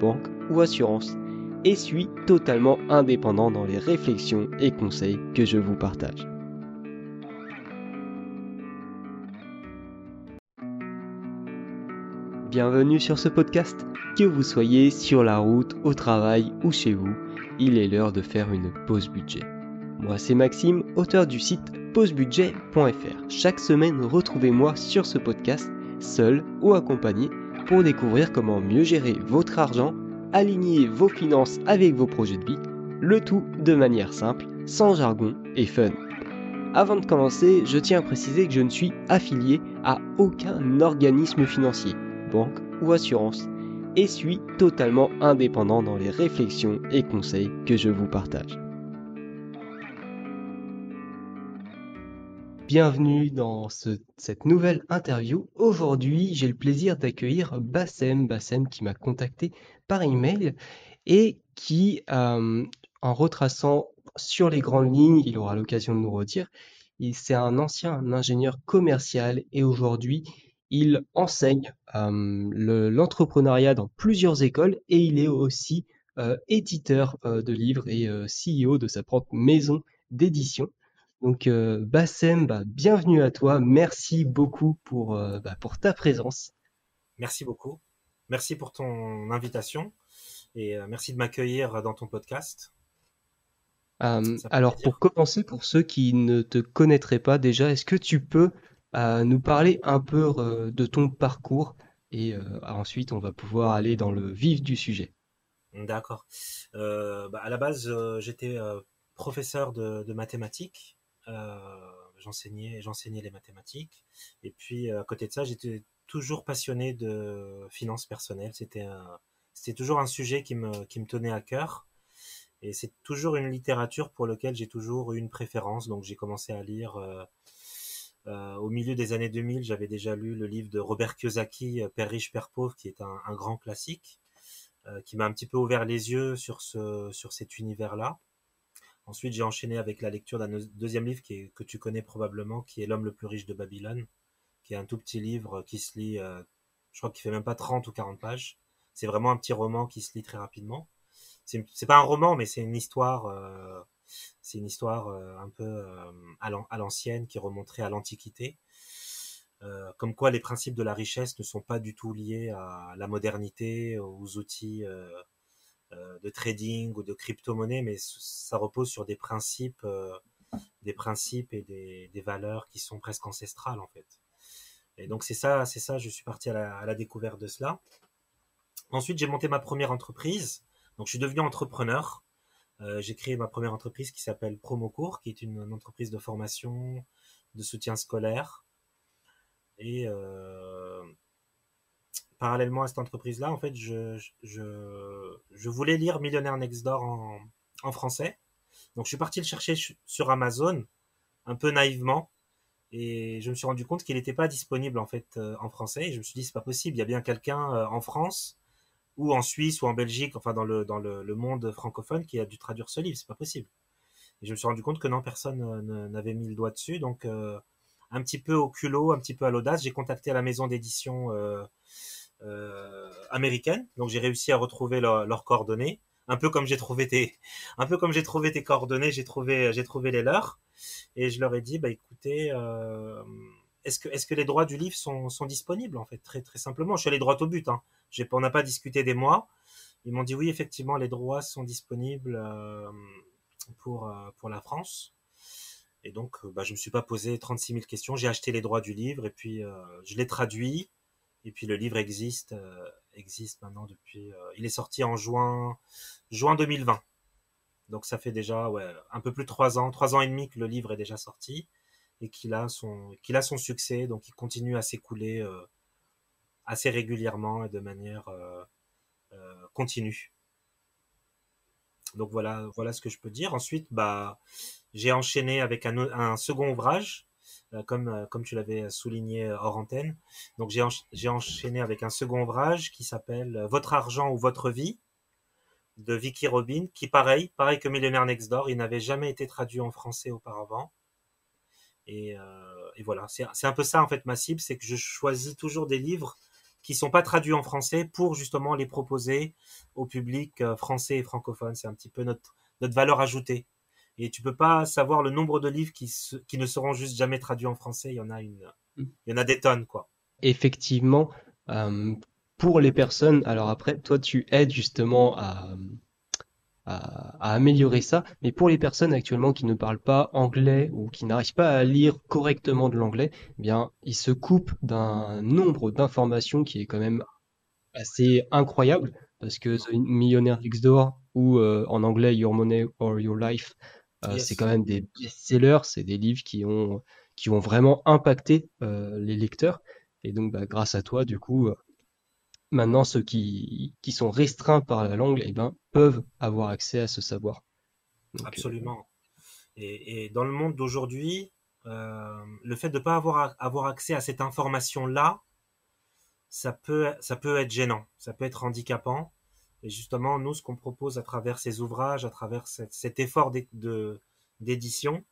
banque ou assurance, et suis totalement indépendant dans les réflexions et conseils que je vous partage. Bienvenue sur ce podcast. Que vous soyez sur la route, au travail ou chez vous, il est l'heure de faire une pause budget. Moi c'est Maxime, auteur du site pausebudget.fr. Chaque semaine, retrouvez-moi sur ce podcast, seul ou accompagné, pour découvrir comment mieux gérer votre argent, aligner vos finances avec vos projets de vie, le tout de manière simple, sans jargon et fun. Avant de commencer, je tiens à préciser que je ne suis affilié à aucun organisme financier, banque ou assurance, et suis totalement indépendant dans les réflexions et conseils que je vous partage. Bienvenue dans cette nouvelle interview. Aujourd'hui, j'ai le plaisir d'accueillir Bassem, Bassem qui m'a contacté par email et qui, euh, en retraçant sur les grandes lignes, il aura l'occasion de nous redire, c'est un ancien ingénieur commercial et aujourd'hui, il enseigne euh, l'entrepreneuriat dans plusieurs écoles et il est aussi euh, éditeur de livres et CEO de sa propre maison d'édition. Donc euh, Bassem, bah, bienvenue à toi. Merci beaucoup pour, euh, bah, pour ta présence. Merci beaucoup. Merci pour ton invitation et euh, merci de m'accueillir dans ton podcast. alors pour commencer, pour ceux qui ne te connaîtraient pas déjà, est-ce que tu peux nous parler un peu de ton parcours et ensuite on va pouvoir aller dans le vif du sujet. D'accord. Bah, à la base, j'étais professeur de mathématiques j'enseignais, j'enseignais les mathématiques. Et puis euh, à côté de ça, j'étais toujours passionné de finances personnelles. C'était c'était toujours un sujet qui me, qui me tenait à cœur. Et c'est toujours une littérature pour laquelle j'ai toujours eu une préférence. Donc j'ai commencé à lire euh, euh, au milieu des années 2000. J'avais déjà lu le livre de Robert Kiyosaki, Père riche, Père pauvre, qui est un, grand classique, euh, qui m'a un petit peu ouvert les yeux sur, ce, sur cet univers-là. Ensuite, j'ai enchaîné avec la lecture d'un deuxième livre qui est, que tu connais probablement, qui est L'homme le plus riche de Babylone, qui est un tout petit livre qui se lit, euh, je crois qu'il fait même pas 30 ou 40 pages. C'est vraiment un petit roman qui se lit très rapidement. C'est pas un roman, mais c'est une histoire, euh, c'est une histoire euh, un peu à l'ancienne qui remonterait à l'Antiquité. comme quoi les principes de la richesse ne sont pas du tout liés à la modernité, aux outils euh, de trading ou de crypto-monnaie, mais ça repose sur des principes, euh, des principes et des, valeurs qui sont presque ancestrales en fait. Et donc c'est ça, c'est ça. Je suis parti à la, découverte de cela. Ensuite, j'ai monté ma première entreprise. Donc je suis devenu entrepreneur. Euh, j'ai créé ma première entreprise qui s'appelle Promocours, qui est une, entreprise de formation, de soutien scolaire. Et parallèlement à cette entreprise-là, en fait, je, voulais lire Millionnaire Next Door en, français. Donc, je suis parti le chercher sur Amazon, un peu naïvement. Et je me suis rendu compte qu'il n'était pas disponible, en fait, euh, en français. Et je me suis dit, c'est pas possible. Il y a bien quelqu'un euh, en France, ou en Suisse, ou en Belgique, enfin, dans le, monde francophone qui a dû traduire ce livre. C'est pas possible. Et je me suis rendu compte que non, personne euh, n'avait mis le doigt dessus. Donc, un petit peu au culot, un petit peu à l'audace, j'ai contacté la maison d'édition américaine. Donc j'ai réussi à retrouver leurs coordonnées. Un peu comme j'ai trouvé tes, un peu comme j'ai trouvé tes coordonnées, j'ai trouvé, j'ai trouvé les leurs. Et je leur ai dit, bah écoutez, euh, est-ce que, est-ce que les droits du livre sont, sont disponibles en fait, très très simplement. Je suis allé droit au but. Hein. J'ai, on n'a pas discuté des mois. Ils m'ont dit oui, effectivement, les droits sont disponibles euh, pour pour la France. Et donc, bah, je me suis pas posé 36 000 questions. J'ai acheté les droits du livre et puis je l'ai traduit. Et puis le livre existe, euh, existe maintenant depuis. Euh, il est sorti en juin, juin 2020. Donc ça fait déjà un peu plus de trois ans, trois ans et demi que le livre est déjà sorti et qu'il a son, qu'il a son succès. Donc il continue à s'écouler euh, assez régulièrement et de manière continue. Donc voilà, voilà ce que je peux dire. Ensuite, bah, j'ai enchaîné avec un second ouvrage, comme, comme tu l'avais souligné hors antenne. Donc j'ai enchaîné avec un second ouvrage qui s'appelle Votre argent ou votre vie de Vicky Robin, qui pareil, pareil que Millionnaire Next Door, il n'avait jamais été traduit en français auparavant. Et, euh, voilà, c'est un peu ça en fait ma cible, c'est que je choisis toujours des livres qui sont pas traduits en français pour justement les proposer au public euh, français et francophone. C'est un petit peu notre valeur ajoutée. Et tu peux pas savoir le nombre de livres qui, qui ne seront juste jamais traduits en français. Il y en a une, mm. il y en a des tonnes, quoi. Effectivement, euh, pour les personnes, alors après, toi, tu aides justement à, à, améliorer ça, mais pour les personnes actuellement qui ne parlent pas anglais ou qui n'arrivent pas à lire correctement de l'anglais, eh bien, ils se coupent d'un nombre d'informations qui est quand même assez incroyable, parce que The Millionaire Next Door ou euh, en anglais Your Money or Your Life, euh, c'est quand même des best-sellers, c'est des livres qui ont qui ont vraiment impacté euh, les lecteurs. Et donc, bah, grâce à toi, du coup, Maintenant, ceux qui, qui sont restreints par la langue eh ben, peuvent avoir accès à ce savoir. Euh, Absolument. Et, et, dans le monde d'aujourd'hui, euh, le fait de ne pas avoir, avoir accès à cette information-là, ça peut, ça peut être gênant, ça peut être handicapant. Et justement, nous, ce qu'on propose à travers ces ouvrages, à travers cet effort d'édition,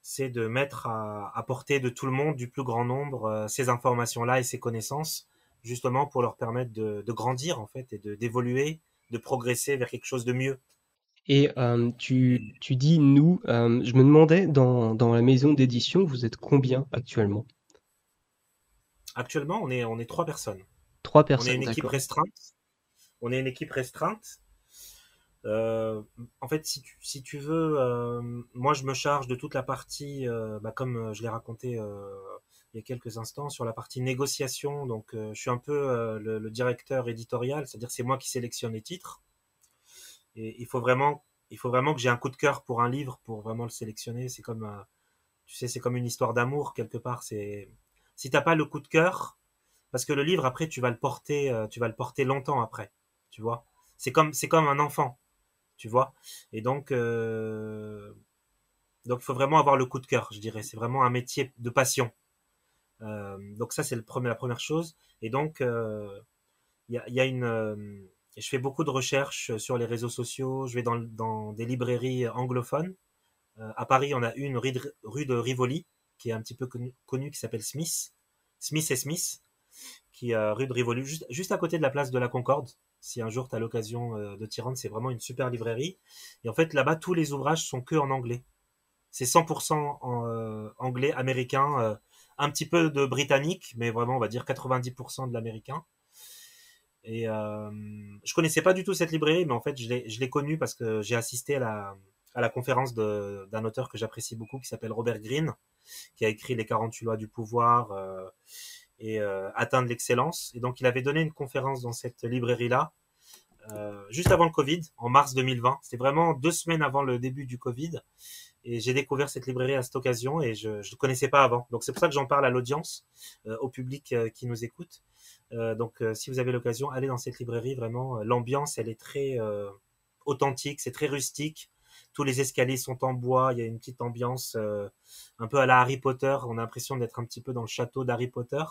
c'est de mettre à, à, portée de tout le monde, du plus grand nombre, euh, ces informations-là et ces connaissances justement pour leur permettre de, grandir en fait et de d'évoluer, de progresser vers quelque chose de mieux. Et euh, tu, tu, dis nous, euh, je me demandais dans, dans la maison d'édition, vous êtes combien actuellement? Actuellement, on est, on est trois personnes. Trois personnes. On est une équipe restreinte. On est une équipe restreinte. Euh, en fait, si tu, veux, moi je me charge de toute la partie, bah, comme je l'ai raconté il y a quelques instants sur la partie négociation. Donc, euh, je suis un peu euh, le, directeur éditorial, c'est-à-dire c'est moi qui sélectionne les titres. Il faut vraiment, que j'ai un coup de cœur pour un livre pour vraiment le sélectionner. C'est comme, euh, tu sais, c'est comme une histoire d'amour quelque part. C'est si t'as pas le coup de cœur, parce que le livre après tu vas le porter, tu vas le porter longtemps après, tu vois. C'est comme, c'est comme un enfant, tu vois. Et donc, donc il faut vraiment avoir le coup de cœur, je dirais. C'est vraiment un métier de passion. Euh, donc ça, c'est la première chose. Et donc, il euh, y a, une... Euh, je fais beaucoup de recherches sur les réseaux sociaux, je vais dans, des librairies anglophones. à Paris, on a une rue de, Rivoli, qui est un petit peu connue, qui s'appelle Smith. Smith et Smith, qui rue de Rivoli, juste, à côté de la place de la Concorde. Si un jour tu as l'occasion de t'y rendre, c'est vraiment une super librairie. Et en fait, là-bas, tous les ouvrages sont que en anglais. C'est 100% en anglais, américain, un petit peu de britannique, mais vraiment, on va dire 90% de l'américain. Et euh, je connaissais pas du tout cette librairie, mais en fait, je l'ai connue parce que j'ai assisté à la, à la conférence d'un auteur que j'apprécie beaucoup, qui s'appelle Robert Greene, qui a écrit Les 48 lois du pouvoir euh, et euh, Atteindre l'excellence. Et donc, il avait donné une conférence dans cette librairie-là, euh, juste avant le Covid, en mars 2020. C'était vraiment deux semaines avant le début du Covid. Et j'ai découvert cette librairie à cette occasion et je ne connaissais pas avant. Donc c'est pour ça que j'en parle à l'audience, euh, au public qui nous écoute. Donc si vous avez l'occasion, allez dans cette librairie. Vraiment, l'ambiance, elle est très authentique, c'est très rustique. Tous les escaliers sont en bois. Il y a une petite ambiance un peu à la Harry Potter. On a l'impression d'être un petit peu dans le château d'Harry Potter.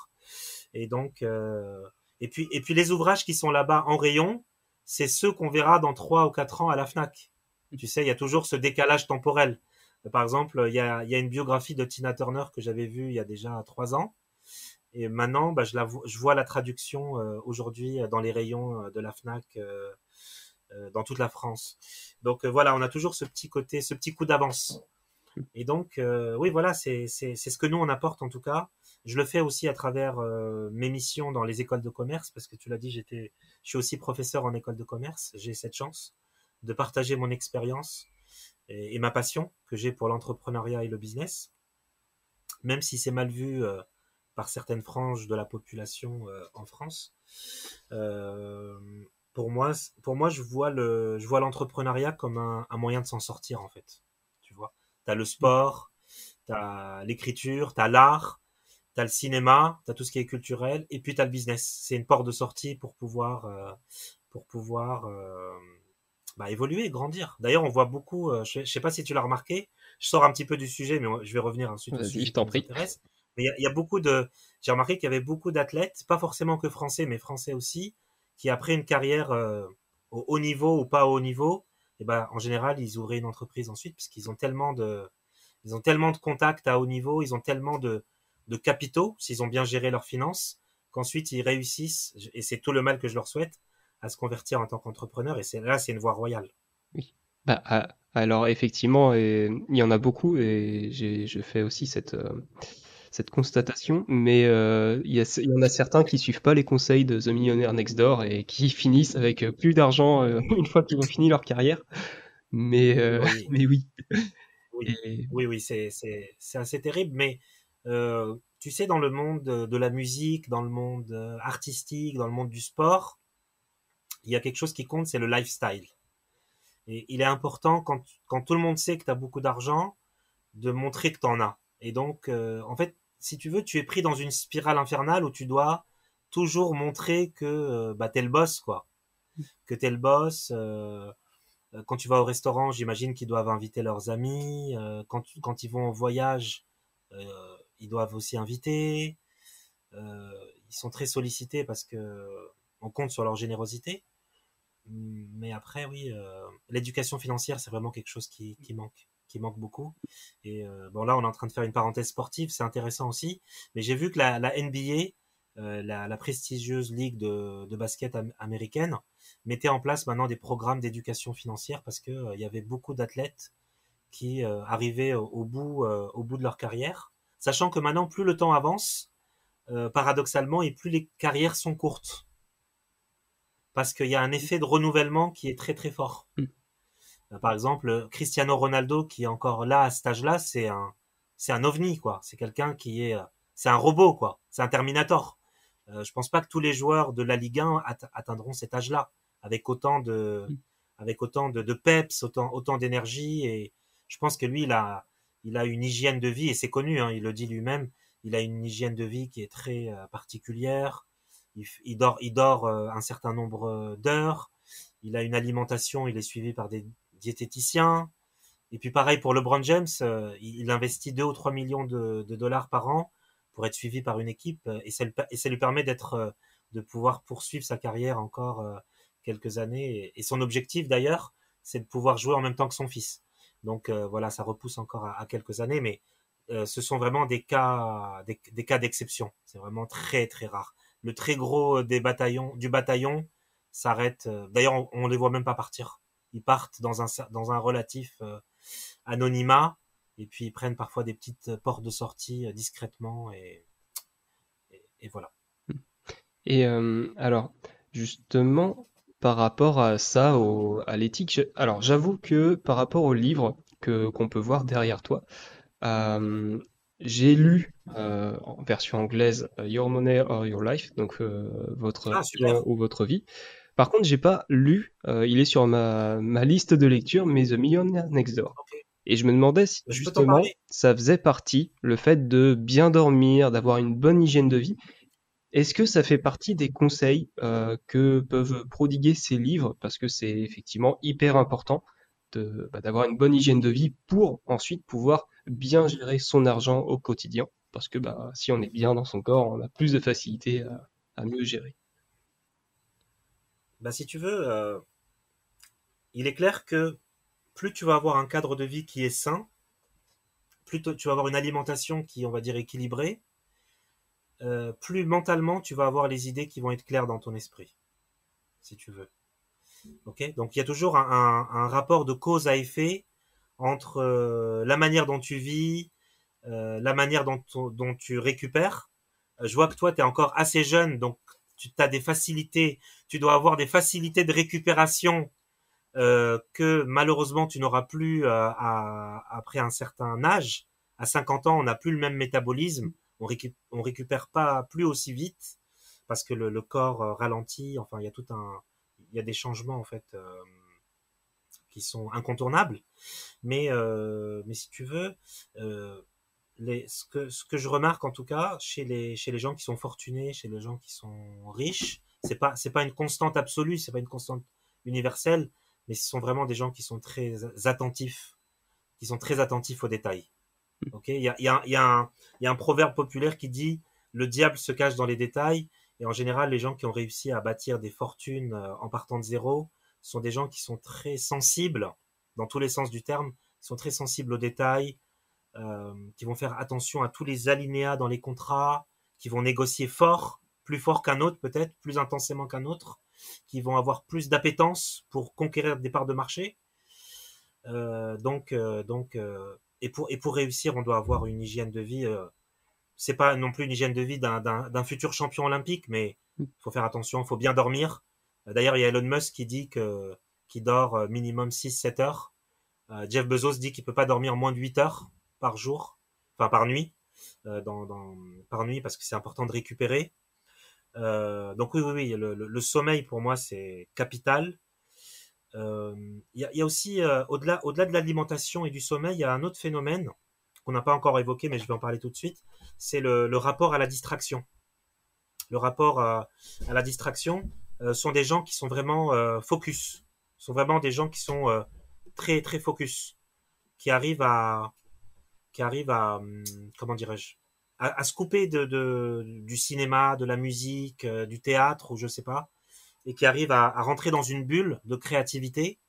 Et donc, et puis et puis les ouvrages qui sont là-bas en rayon, c'est ceux qu'on verra dans trois ou quatre ans à la Fnac. Tu sais, il y a toujours ce décalage temporel. Par exemple, il y a, une biographie de Tina Turner que j'avais vue il y a déjà trois ans. Et maintenant, bah, je, la, je vois la traduction euh, aujourd'hui dans les rayons euh, de la FNAC euh, dans toute la France. Donc voilà, on a toujours ce petit côté, ce petit coup d'avance. Et donc, oui, voilà, c'est ce que nous, on apporte en tout cas. Je le fais aussi à travers mes missions dans les écoles de commerce, parce que tu l'as dit, je suis aussi professeur en école de commerce. J'ai cette chance de partager mon expérience et, ma passion que j'ai pour l'entrepreneuriat et le business, même si c'est mal vu euh, par certaines franges de la population euh, en France. Euh, pour moi, pour moi, je vois le, je vois l'entrepreneuriat comme un, moyen de s'en sortir en fait. Tu vois, t'as le sport, t'as l'écriture, t'as l'art, t'as le cinéma, t'as tout ce qui est culturel, et puis t'as le business. C'est une porte de sortie pour pouvoir pour pouvoir bah, évoluer, grandir. D'ailleurs, on voit beaucoup, je, ne sais pas si tu l'as remarqué, je sors un petit peu du sujet, mais je vais revenir ensuite au sujet je t'en prie. Mais il y, a beaucoup de, j'ai remarqué qu'il y avait beaucoup d'athlètes, pas forcément que français, mais français aussi, qui après une carrière au haut niveau ou pas au haut niveau, et ben en général ils ouvraient une entreprise ensuite parce qu'ils ont tellement de, ils ont tellement de contacts à haut niveau, ils ont tellement de, de capitaux s'ils ont bien géré leurs finances qu'ensuite ils réussissent et c'est tout le mal que je leur souhaite à se convertir en tant qu'entrepreneur et là c'est une voie royale. Oui. Bah, ah, alors effectivement, il y en a beaucoup et je fais aussi cette euh, cette constatation, mais euh, il, y y, en a certains qui suivent pas les conseils de The Millionaire Next Door et qui finissent avec plus d'argent euh, une fois qu'ils ont fini leur carrière. Mais, oui. mais oui. Oui, oui, oui c'est assez terrible, mais tu sais, dans le monde de la musique, dans le monde artistique, dans le monde du sport, il y a quelque chose qui compte, c'est le lifestyle. Et il est important, quand, quand tout le monde sait que tu as beaucoup d'argent, de montrer que tu en as. Et donc, euh, en fait, si tu veux, tu es pris dans une spirale infernale où tu dois toujours montrer que euh, bah, tu es le boss, quoi. Que tu es le boss. Euh, quand tu vas au restaurant, j'imagine qu'ils doivent inviter leurs amis. quand, ils vont en voyage, ils doivent aussi inviter. ils sont très sollicités parce que on compte sur leur générosité. Mais après, oui, euh, l'éducation financière, c'est vraiment quelque chose qui, manque, qui manque beaucoup. Et euh, bon, là, on est en train de faire une parenthèse sportive, c'est intéressant aussi. Mais j'ai vu que la, NBA, euh, la, prestigieuse ligue de, de basket américaine, mettait en place maintenant des programmes d'éducation financière parce que il y avait beaucoup d'athlètes qui arrivaient au, bout, au bout de leur carrière, sachant que maintenant, plus le temps avance, paradoxalement, et plus les carrières sont courtes parce qu'il y a un effet de renouvellement qui est très très fort. Euh, par exemple, Cristiano Ronaldo qui est encore là à cet âge-là, c'est un c'est un ovni quoi. C'est quelqu'un qui est euh, c'est un robot quoi. C'est un Terminator. Euh, je pense pas que tous les joueurs de la Ligue 1 atteindront cet âge-là avec autant de mm. avec autant de, de peps, autant autant d'énergie et je pense que lui il a il a une hygiène de vie et c'est connu, hein, il le dit lui-même. Il a une hygiène de vie qui est très euh, particulière il, dort, il dort euh, un certain nombre euh, d'heures. Il a une alimentation, il est suivi par des diététiciens. Et puis pareil pour LeBron James, euh, il investit 2 ou 3 millions de, dollars par an pour être suivi par une équipe et ça, et ça lui permet d'être, de pouvoir poursuivre sa carrière encore quelques années. Et, son objectif d'ailleurs, c'est de pouvoir jouer en même temps que son fils. Donc voilà, ça repousse encore à, quelques années, mais ce sont vraiment des cas, d'exception. C'est vraiment très très rare le très gros euh, du bataillon s'arrête. Euh, d'ailleurs, on, ne les voit même pas partir. Ils partent dans un, dans un relatif euh, anonymat et puis ils prennent parfois des petites portes de sortie discrètement et, et, voilà. Et alors, justement, par rapport à ça, à l'éthique, alors j'avoue que par rapport au livre qu'on peut voir derrière toi, j'ai lu euh, en version anglaise euh, Your Money or Your Life, donc euh, votre ah, ou votre vie. Par contre, j'ai pas lu, il est sur ma, ma liste de lecture, mais The Millionaire Next Door. Et je me demandais si justement ça faisait partie, le fait de bien dormir, d'avoir une bonne hygiène de vie. Est-ce que ça fait partie des conseils que peuvent prodiguer ces livres? Parce que c'est effectivement hyper important bah, d'avoir une bonne hygiène de vie pour ensuite pouvoir bien gérer son argent au quotidien. Parce que bah, si on est bien dans son corps, on a plus de facilité à, mieux gérer. Bah, si tu veux, euh, il est clair que plus tu vas avoir un cadre de vie qui est sain, plus tu vas avoir une alimentation qui, on va dire, équilibrée, euh, plus mentalement tu vas avoir les idées qui vont être claires dans ton esprit, si tu veux. Donc il y a toujours un, rapport de cause à effet entre euh, la manière dont tu vis, la manière dont, dont tu récupères. Je vois que toi, tu es encore assez jeune, donc tu as des facilités, tu dois avoir des facilités de récupération que malheureusement tu n'auras plus après un certain âge. À 50 ans, on n'a plus le même métabolisme, on, on récupère pas plus aussi vite parce que le, le corps ralentit. Enfin, il y a tout un, il y a des changements en fait euh, qui sont incontournables. Mais, euh, mais si tu veux, euh, les, ce, que, ce que je remarque en tout cas chez les, chez les gens qui sont fortunés, chez les gens qui sont riches, c'est pas c'est pas une constante absolue, c'est pas une constante universelle, mais ce sont vraiment des gens qui sont très attentifs, qui sont très attentifs aux détails. Ok, il y a, y, a, y, a un, y a un proverbe populaire qui dit le diable se cache dans les détails. Et en général, les gens qui ont réussi à bâtir des fortunes euh, en partant de zéro sont des gens qui sont très sensibles, dans tous les sens du terme, sont très sensibles aux détails, qui vont faire attention à tous les alinéas dans les contrats, qui vont négocier fort, plus fort qu'un autre peut-être, plus intensément qu'un autre, qui vont avoir plus d'appétence pour conquérir des parts de marché. Euh, donc, euh, donc, euh, et pour et pour réussir, on doit avoir une hygiène de vie. Euh, c'est pas non plus une hygiène de vie d'un futur champion olympique, mais il faut faire attention, il faut bien dormir. D'ailleurs, il y a Elon Musk qui dit que qui dort minimum 6-7 heures. Jeff Bezos dit qu'il peut pas dormir moins de 8 heures par jour, enfin par nuit, dans, par nuit parce que c'est important de récupérer. Euh, donc oui, oui, oui, le, sommeil pour moi c'est capital. Euh, il y, a, aussi euh, au-delà, de l'alimentation et du sommeil, il y a un autre phénomène qu'on n'a pas encore évoqué, mais je vais en parler tout de suite. C'est le, rapport à la distraction. Le rapport à, la distraction euh, sont des gens qui sont vraiment euh, focus, sont vraiment des gens qui sont euh, très très focus, qui arrivent à, qui arrivent à, hum, comment dirais-je, à, se couper de, du cinéma, de la musique, euh, du théâtre ou je sais pas, et qui arrivent à, rentrer dans une bulle de créativité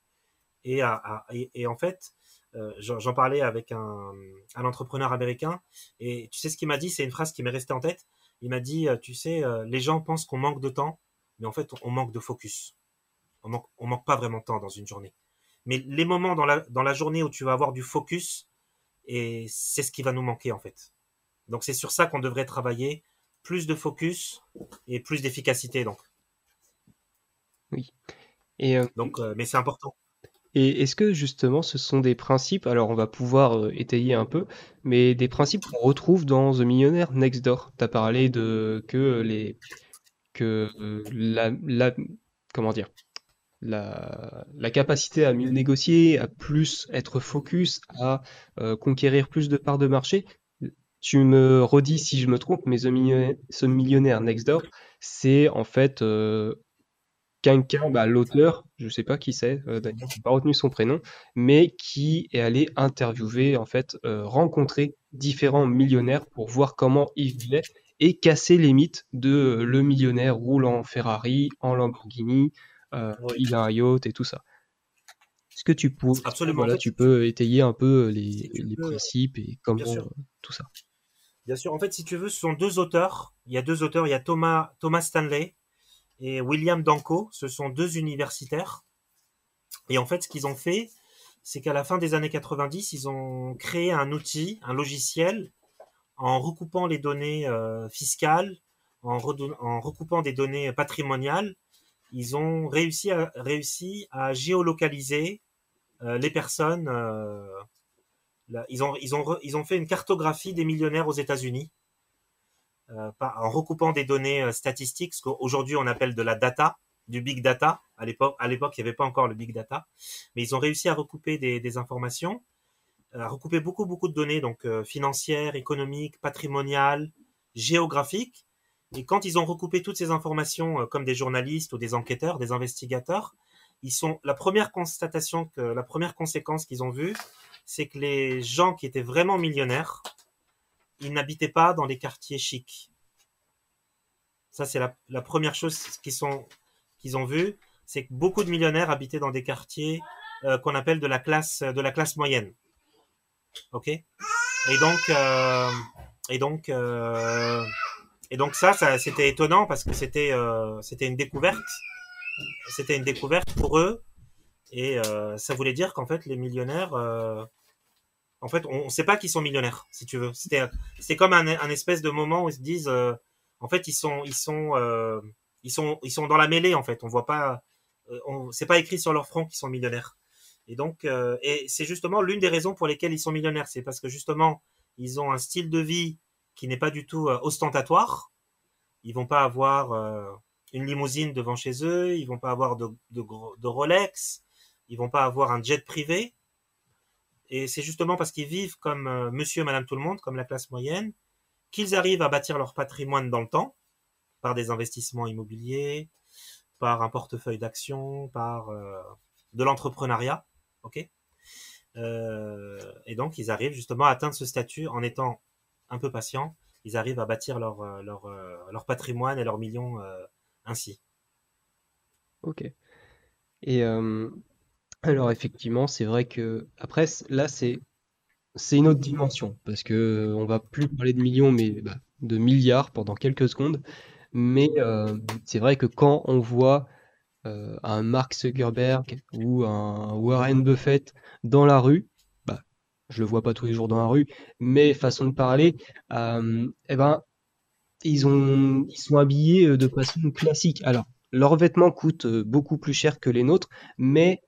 et, à, et, en fait, euh, j'en parlais avec un, un, entrepreneur américain et tu sais ce qu'il m'a dit, c'est une phrase qui m'est restée en tête. Il m'a dit, euh, tu sais, les gens pensent qu'on manque de temps, mais en fait, on manque de focus. On manque, on manque pas vraiment de temps dans une journée. Mais les moments dans la, dans la journée où tu vas avoir du focus, et c'est ce qui va nous manquer en fait. Donc c'est sur ça qu'on devrait travailler, plus de focus et plus d'efficacité donc. Oui. Et euh, donc, euh, mais c'est important. Et est-ce que justement ce sont des principes, alors on va pouvoir euh, étayer un peu, mais des principes qu'on retrouve dans The Millionaire Next Door? Tu as parlé de que les que la, la comment dire la, capacité à mieux négocier, à plus être focus, à euh, conquérir plus de parts de marché. Tu me redis si je me trompe, mais The Millionaire Next Door, c'est en fait euh, quelqu'un, bah, l'auteur, je sais pas qui c'est, euh, d'ailleurs, j'ai pas retenu son prénom, mais qui est allé interviewer, en fait, euh, rencontrer différents millionnaires pour voir comment ils vivaient et casser les mythes de le millionnaire roule en Ferrari, en Lamborghini, euh, Oui. il a un yacht et tout ça. Est-ce que tu peux, Absolument. voilà, En fait, tu peux étayer un peu les, si tu les veux, principes et bien comment sûr, euh, tout ça? bien sûr. En fait, si tu veux, ce sont deux auteurs. Il y a deux auteurs. Il y a Thomas Thomas Stanley et William Danko. Ce sont deux universitaires. Et en fait, ce qu'ils ont fait, c'est qu'à la fin des années 90, ils ont créé un outil, un logiciel, en recoupant les données euh, fiscales, en recoupant des données patrimoniales. Ils ont réussi à, géolocaliser euh, les personnes. euh, ils, ont, fait une cartographie des millionnaires aux États-Unis euh, en recoupant des données statistiques, ce qu'aujourd'hui on appelle de la data, du big data. À l'époque, il n'y avait pas encore le big data, mais ils ont réussi à recouper des, des informations, à recouper beaucoup, beaucoup de données, donc financières, économiques, patrimoniales, géographiques. Et quand ils ont recoupé toutes ces informations, euh, comme des journalistes ou des enquêteurs, des investigateurs, ils sont la première constatation que la première conséquence qu'ils ont vue, c'est que les gens qui étaient vraiment millionnaires, ils n'habitaient pas dans les quartiers chics. Ça, c'est la, première chose qu'ils qu'ils ont vu, c'est que beaucoup de millionnaires habitaient dans des quartiers euh, qu'on appelle de la classe de la classe moyenne. Ok? Et donc euh, et donc et donc ça, c'était étonnant parce que c'était euh, c'était une découverte. C'était une découverte pour eux et euh, ça voulait dire qu'en fait les millionnaires euh, en fait, on ne sait pas qu'ils sont millionnaires, si tu veux. C'était, c'est comme un, espèce de moment où ils se disent, en fait, ils sont, dans la mêlée, en fait. On voit pas, c'est pas écrit sur leur front qu'ils sont millionnaires. Et donc, et c'est justement l'une des raisons pour lesquelles ils sont millionnaires, c'est parce que justement, ils ont un style de vie qui n'est pas du tout euh, ostentatoire. Ils vont pas avoir euh, une limousine devant chez eux, ils vont pas avoir de, Rolex, ils vont pas avoir un jet privé. Et c'est justement parce qu'ils vivent comme euh, monsieur madame tout le monde, comme la classe moyenne, qu'ils arrivent à bâtir leur patrimoine dans le temps, par des investissements immobiliers, par un portefeuille d'actions, par de l'entrepreneuriat, Et donc ils arrivent justement à atteindre ce statut en étant un peu patients. Ils arrivent à bâtir leur euh, leur patrimoine et leurs millions ainsi. Ok. Et alors effectivement, c'est vrai que après là c'est une autre dimension parce que on va plus parler de millions mais bah, de milliards pendant quelques secondes. Mais euh, c'est vrai que quand on voit euh, un Mark Zuckerberg ou un Warren Buffett dans la rue, je le vois pas tous les jours dans la rue, mais façon de parler, euh, eh ben, ils ont, ils sont habillés de façon classique. Alors, leurs vêtements coûtent beaucoup plus cher que les nôtres, mais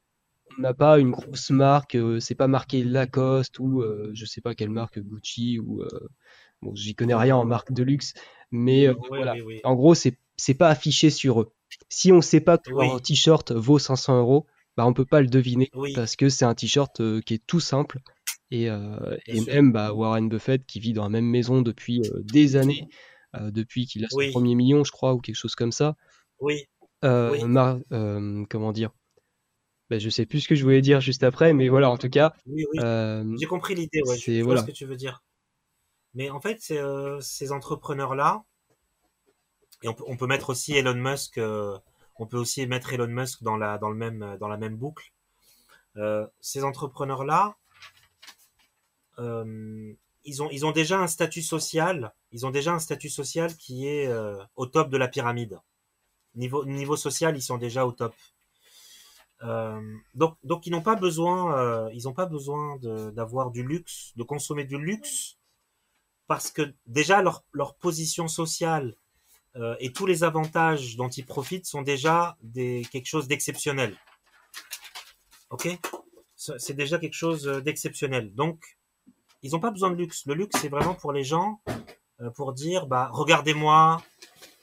on n'a pas une grosse marque, c'est pas marqué Lacoste ou je sais pas quelle marque Gucci ou bon, j'y connais rien en marque de luxe, mais euh, voilà. En gros, c'est c'est pas affiché sur eux. Si on sait pas que un t-shirt vaut 500 euros, bah on peut pas le deviner parce que c'est un t-shirt euh, qui est tout simple. Et, euh, et même bah, Warren Buffett qui vit dans la même maison depuis des années, depuis qu'il a son premier million, je crois, ou quelque chose comme ça. Oui. comment dire? Bah, Je sais plus ce que je voulais dire juste après, mais voilà, en tout cas. J'ai compris l'idée, ouais. Je vois ce que tu veux dire. Mais en fait, euh, ces entrepreneurs-là, et on peut, mettre aussi Elon Musk, euh, on peut aussi mettre Elon Musk dans la, dans le même, dans la même boucle. Euh, ces entrepreneurs-là, ils, ont, ils ont déjà un statut social, ils ont déjà un statut social qui est au top de la pyramide. Niveau, social, ils sont déjà au top. donc, donc ils n'ont pas besoin, d'avoir du luxe, de consommer du luxe parce que déjà leur, position sociale euh, et tous les avantages dont ils profitent sont déjà quelque chose d'exceptionnel. Ok? C'est déjà quelque chose d'exceptionnel. Donc, ils n'ont pas besoin de luxe. Le luxe, c'est vraiment pour les gens, euh, pour dire, bah, regardez-moi.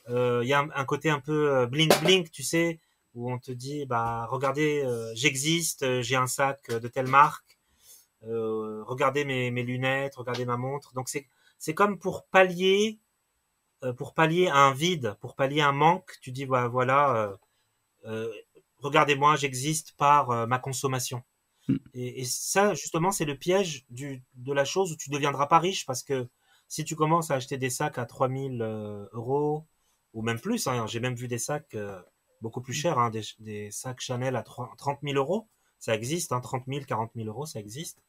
Euh, il y a un, côté un peu blink blink, tu sais, où on te dit, bah, regardez, j'existe, j'ai un sac de telle marque. regardez mes, lunettes, regardez ma montre. Donc c'est comme pour pallier, euh, pour pallier un vide, pour pallier un manque. Tu dis voilà, euh, euh, regardez-moi, j'existe par ma consommation. Hmm. Et, ça, justement, c'est le piège du, de la chose où tu ne deviendras pas riche parce que si tu commences à acheter des sacs à 3000 euros ou même plus, hein, j'ai même vu des sacs beaucoup plus chers, hein, des, sacs Chanel à 30 000 euros, ça existe, hein, 30 000, 40 000 euros, ça existe.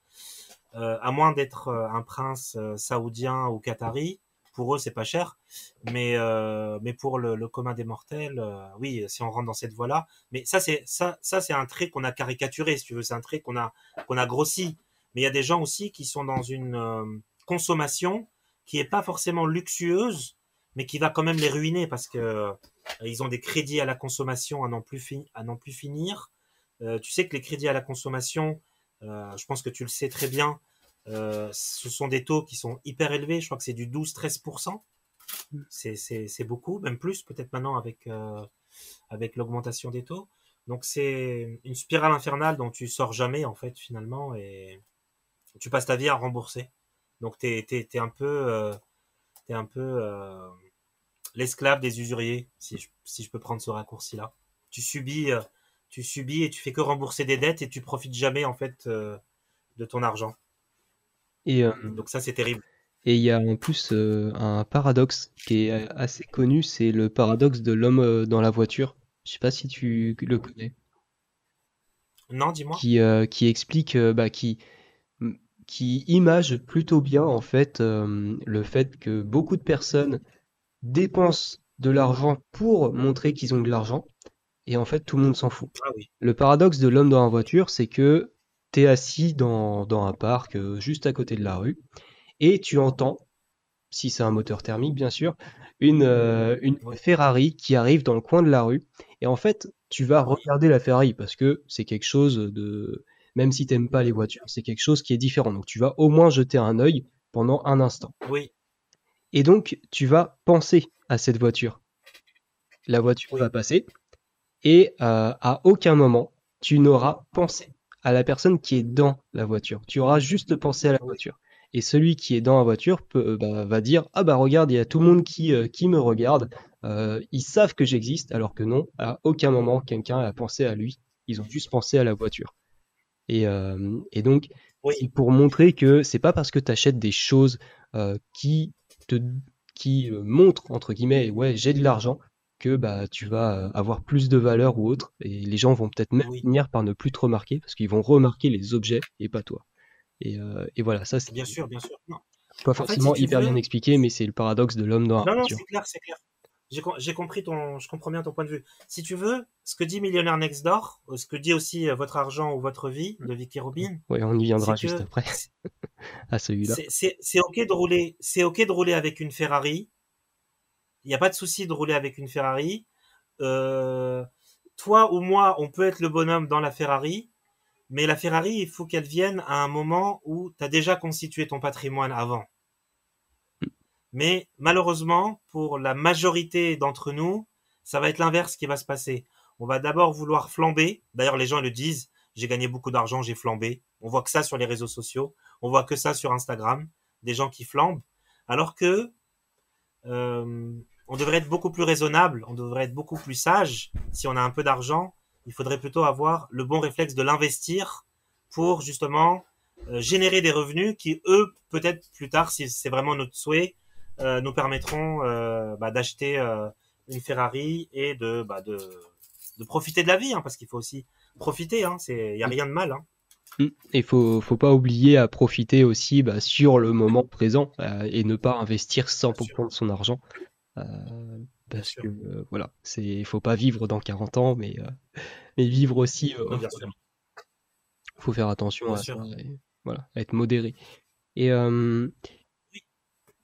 Euh, à moins d'être euh, un prince euh, saoudien ou qatari, pour eux c'est pas cher, mais mais pour le, commun des mortels, oui, si on rentre dans cette voie-là, mais ça c'est ça ça c'est un trait qu'on a caricaturé, si tu veux, c'est un trait qu'on a qu'on a grossi. Mais il y a des gens aussi qui sont dans une consommation qui est pas forcément luxueuse, mais qui va quand même les ruiner parce que ils ont des crédits à la consommation à n'en plus, à n'en plus finir. tu sais que les crédits à la consommation, euh, je pense que tu le sais très bien. Euh, ce sont des taux qui sont hyper élevés. Je crois que c'est du 12-13%. C'est beaucoup, même plus peut-être maintenant avec, euh, avec l'augmentation des taux. Donc c'est une spirale infernale dont tu sors jamais en fait finalement et tu passes ta vie à rembourser. Donc tu es, un peu, es un peu l'esclave des usuriers, si je, si je peux prendre ce raccourci-là. Tu subis tu subis et tu fais que rembourser des dettes et tu profites jamais en fait euh, de ton argent. Et euh, donc ça c'est terrible. Et il y a en plus euh, un paradoxe qui est assez connu, c'est le paradoxe de l'homme dans la voiture. Je sais pas si tu le connais. Non, dis-moi. Qui, qui explique, bah, qui, qui image plutôt bien en fait le fait que beaucoup de personnes dépensent de l'argent pour montrer qu'ils ont de l'argent et en fait tout le monde s'en fout. Ah le paradoxe de l'homme dans la voiture, c'est que tu es assis dans, dans un parc euh, juste à côté de la rue et tu entends, si c'est un moteur thermique bien sûr, une, euh, une Ferrari qui arrive dans le coin de la rue et en fait tu vas regarder la Ferrari parce que c'est quelque chose de... Même si t'aimes pas les voitures, c'est quelque chose qui est différent. Donc tu vas au moins jeter un œil pendant un instant. Oui. Et donc tu vas penser à cette voiture. La voiture va passer, et euh, à aucun moment tu n'auras pensé à la personne qui est dans la voiture. Tu auras juste pensé à la voiture. Et celui qui est dans la voiture peut, euh, bah, va dire ah bah regarde il y a tout le monde qui, euh, qui me regarde ils savent que j'existe, alors que non, à aucun moment quelqu'un a pensé à lui. Ils ont juste pensé à la voiture. Et, et donc, c'est pour montrer que c'est pas parce que tu achètes des choses qui te qui montrent entre guillemets ouais j'ai de l'argent que bah tu vas avoir plus de valeur ou autre et les gens vont peut-être même finir par ne plus te remarquer parce qu'ils vont remarquer les objets et pas toi. Et, et voilà ça c'est bien sûr bien sûr. Non. Pas forcément hyper bien expliqué mais c'est le paradoxe de l'homme dans Non non c'est clair c'est clair j'ai compris ton, je comprends bien ton point de vue. Si tu veux, ce que dit Millionnaire Next Door, euh, ce que dit aussi euh, Votre argent ou votre vie de Vicky Robin. Oui, on y viendra juste après à celui-là. C'est ok de rouler, c'est ok de rouler avec une Ferrari. Il n'y a pas de souci de rouler avec une Ferrari. Euh, toi ou moi, on peut être le bonhomme dans la Ferrari, mais la Ferrari, il faut qu'elle vienne à un moment où tu as déjà constitué ton patrimoine avant. Mais malheureusement, pour la majorité d'entre nous, ça va être l'inverse qui va se passer. On va d'abord vouloir flamber. D'ailleurs, les gens le disent. J'ai gagné beaucoup d'argent, j'ai flambé. On voit que ça sur les réseaux sociaux. On voit que ça sur Instagram. Des gens qui flambent. Alors que euh, on devrait être beaucoup plus raisonnable. On devrait être beaucoup plus sage. Si on a un peu d'argent, il faudrait plutôt avoir le bon réflexe de l'investir pour justement euh, générer des revenus qui, eux, peut-être plus tard, si c'est vraiment notre souhait, euh, nous permettront euh, bah, d'acheter une Ferrari et de, bah, de, de profiter de la vie, hein, parce qu'il faut aussi profiter. Il hein, n'y a rien de mal. Hein. Mm. Et faut faut pas oublier à profiter aussi bah, sur le moment présent et ne pas investir 100% de son argent parce que voilà c'est faut pas vivre dans 40 ans mais mais vivre aussi Il faut faire attention à ça voilà à être modéré. Et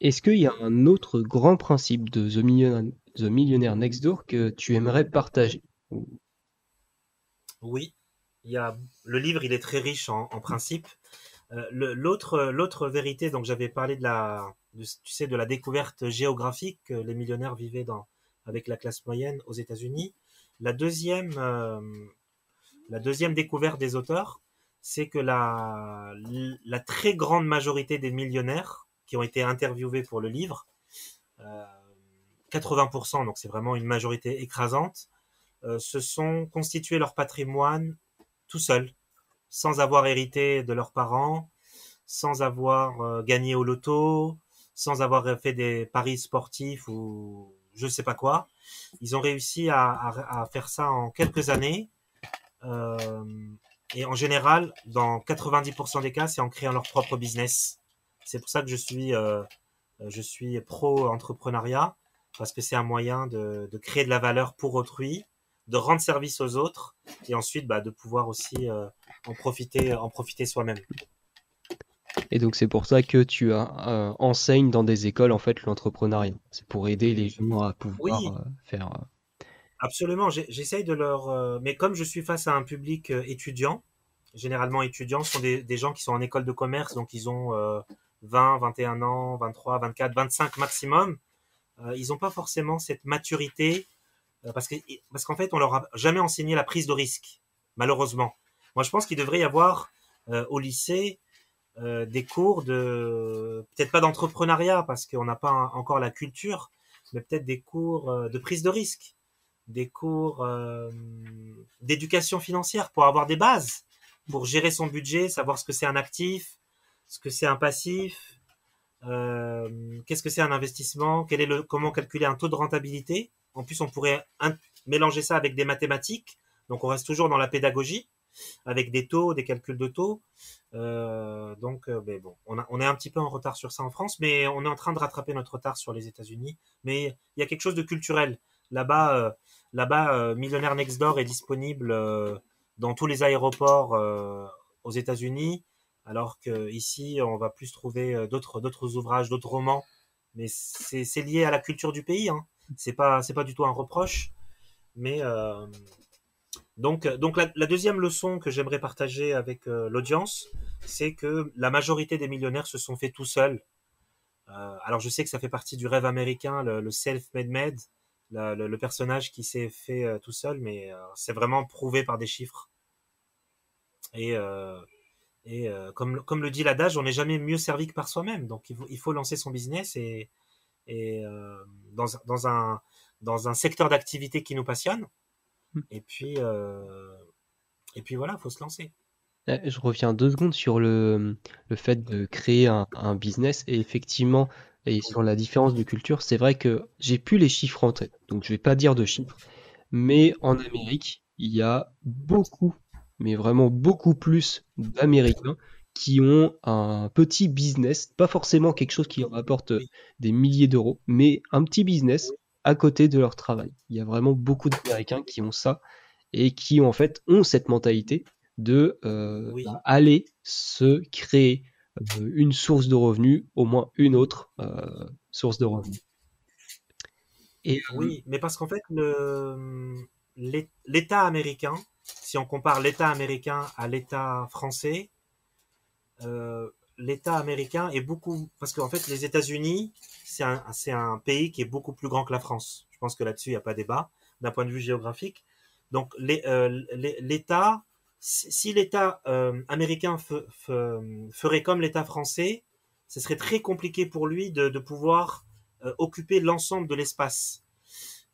est-ce qu'il y a un autre grand principe de The Millionaire, Next Door que tu aimerais partager Oui, il y a, le livre il est très riche en, principe. Euh, l'autre, vérité, donc j'avais parlé de la, tu sais, de la découverte géographique que les millionnaires vivaient dans, avec la classe moyenne aux États-Unis. La deuxième, euh, la deuxième découverte des auteurs, c'est que la, la très grande majorité des millionnaires qui ont été interviewés pour le livre. 80%, euh, donc c'est vraiment une majorité écrasante, euh, se sont constitués leur patrimoine tout seuls, sans avoir hérité de leurs parents, sans avoir gagné au loto, sans avoir fait des paris sportifs ou je sais pas quoi. Ils ont réussi à, faire ça en quelques années. et en général, dans 90% des cas, c'est en créant leur propre business. C'est pour ça que je suis, euh, pro-entrepreneuriat, parce que c'est un moyen de, créer de la valeur pour autrui, de rendre service aux autres, et ensuite bah, de pouvoir aussi euh, en profiter soi-même. Et donc c'est pour ça que tu as, euh, enseignes dans des écoles en fait l'entrepreneuriat. C'est pour aider les gens à pouvoir faire. Absolument, j'essaye de leur. mais comme je suis face à un public étudiant, généralement étudiants, ce sont des, des, gens qui sont en école de commerce, donc ils ont 20, 21 ans, 23, 24, 25 maximum, euh, ils n'ont pas forcément cette maturité euh, parce que parce qu'en fait on leur a jamais enseigné la prise de risque malheureusement. Moi je pense qu'il devrait y avoir euh, au lycée des cours de peut-être pas d'entrepreneuriat parce qu'on n'a pas encore la culture, mais peut-être des cours de prise de risque, des cours d'éducation financière pour avoir des bases, pour gérer son budget, savoir ce que c'est un actif, ce que c'est un passif, euh, qu'est-ce que c'est un investissement, quel est le, comment calculer un taux de rentabilité. En plus, on pourrait mélanger ça avec des mathématiques. Donc, on reste toujours dans la pédagogie avec des taux, des calculs de taux. Euh, donc, euh, ben bon, on, est un petit peu en retard sur ça en France, mais on est en train de rattraper notre retard sur les États-Unis. Mais il y a quelque chose de culturel. Là-bas, là-bas, Millionnaire Next Door est disponible dans tous les aéroports aux États-Unis alors qu'ici, on va plus trouver euh, d'autres d'autres ouvrages, d'autres romans, mais c'est lié à la culture du pays. Hein. C'est pas c'est pas du tout un reproche, mais euh, donc donc la, deuxième leçon que j'aimerais partager avec euh, l'audience, c'est que la majorité des millionnaires se sont fait tout seuls. alors je sais que ça fait partie du rêve américain, le, self-made man, le, personnage qui s'est fait tout seul, mais c'est vraiment prouvé par des chiffres. Et et euh, comme, comme le dit l'adage, on n'est jamais mieux servi que par soi-même. Donc il faut, il faut lancer son business et, et euh, dans, dans, un, dans un secteur d'activité qui nous passionne. Hmm. Et puis, euh, et puis voilà, faut se lancer. Eh, je reviens deux secondes sur le, le fait de créer un, un business et effectivement, et sur la différence de culture, c'est vrai que j'ai plus les chiffres en tête, donc je vais pas dire de chiffres, mais en Amérique, il y a beaucoup, mais vraiment beaucoup plus d'Américains qui ont un petit business, pas forcément quelque chose qui rapporte des milliers d'euros, mais un petit business à côté de leur travail. Il y a vraiment beaucoup d'Américains qui ont ça et qui en fait ont cette mentalité de euh, Oui. bah, aller se créer euh, une source de revenus, au moins une autre euh, source de revenus. Et Oui, mais parce qu'en fait, l'État américain, si on compare l'État américain à l'État français, l'État américain est beaucoup, parce qu'en fait, les États-Unis, c'est un, pays qui est beaucoup plus grand que la France. Je pense que là-dessus, il n'y a pas débat d'un point de vue géographique. Donc, euh, l'État, si l'État euh, américain fe- fe- ferait comme l'État français, ce serait très compliqué pour lui de, pouvoir euh, occuper l'ensemble de l'espace.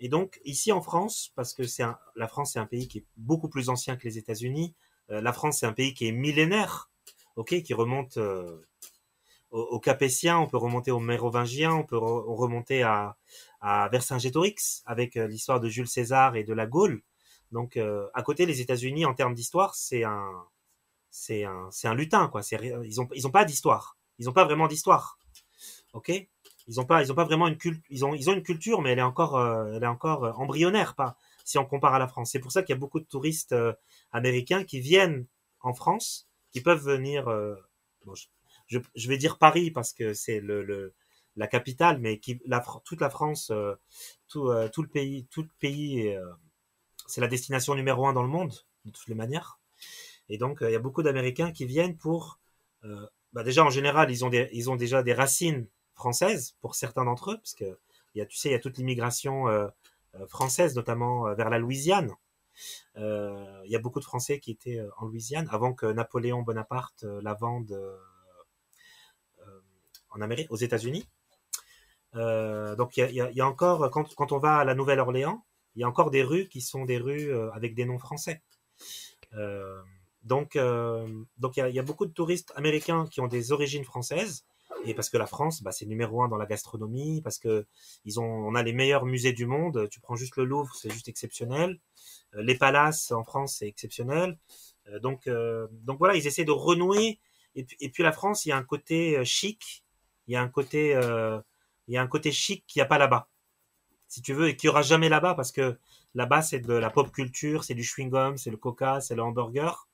Et donc, ici en France, parce que c'est la France, c'est un pays qui est beaucoup plus ancien que les États-Unis, la France, c'est un pays qui est millénaire, ok, qui remonte euh, au, au Capétien, on peut remonter au Mérovingien, on peut re- remonter à, à Vercingétorix, avec euh, l'histoire de Jules César et de la Gaule. Donc, euh, à côté, les États-Unis, en termes d'histoire, c'est un, c'est un, c'est un lutin, quoi. Ils ont, ils ont pas d'histoire. Ils ont pas vraiment d'histoire. Ok? Ils ont pas, ils ont pas vraiment une culture. Ils ont, ils ont une culture, mais elle est encore, euh, elle est encore embryonnaire, pas si on compare à la France. C'est pour ça qu'il y a beaucoup de touristes américains qui viennent en France, qui peuvent venir. euh, bon, je, vais dire Paris parce que c'est le, le la capitale, mais qui, la, toute la France, euh, tout, euh, tout le pays, tout le pays, est, c'est la destination numéro un dans le monde de toutes les manières. Et donc, il y a beaucoup d'Américains qui viennent pour, bah déjà en général, ils ont des, ils ont déjà des racines françaises pour certains d'entre eux, parce que il y a, tu sais, il y a toute l'immigration française, notamment vers la Louisiane. Euh, il y a beaucoup de Français qui étaient euh, en Louisiane avant que Napoléon Bonaparte euh, la vende en Amérique, aux États-Unis. Donc il y a, encore, quand, on va à la Nouvelle-Orléans, il y a encore des rues qui sont des rues avec des noms français. Donc, donc il y a beaucoup de touristes américains qui ont des origines françaises. Et parce que la France, bah, c'est numéro un dans la gastronomie, parce que ils ont, on a les meilleurs musées du monde. Tu prends juste le Louvre, c'est juste exceptionnel. Euh, les palaces en France, c'est exceptionnel. Euh, donc, euh, donc voilà, ils essaient de renouer. Et puis, la France, il y a un côté chic, il y a un côté, il y a un côté chic qu'il n'y a pas là-bas, si tu veux, et qu'il n'y aura jamais là-bas, parce que là-bas, c'est de la pop culture, c'est du chewing-gum, c'est le coca, c'est le hamburger.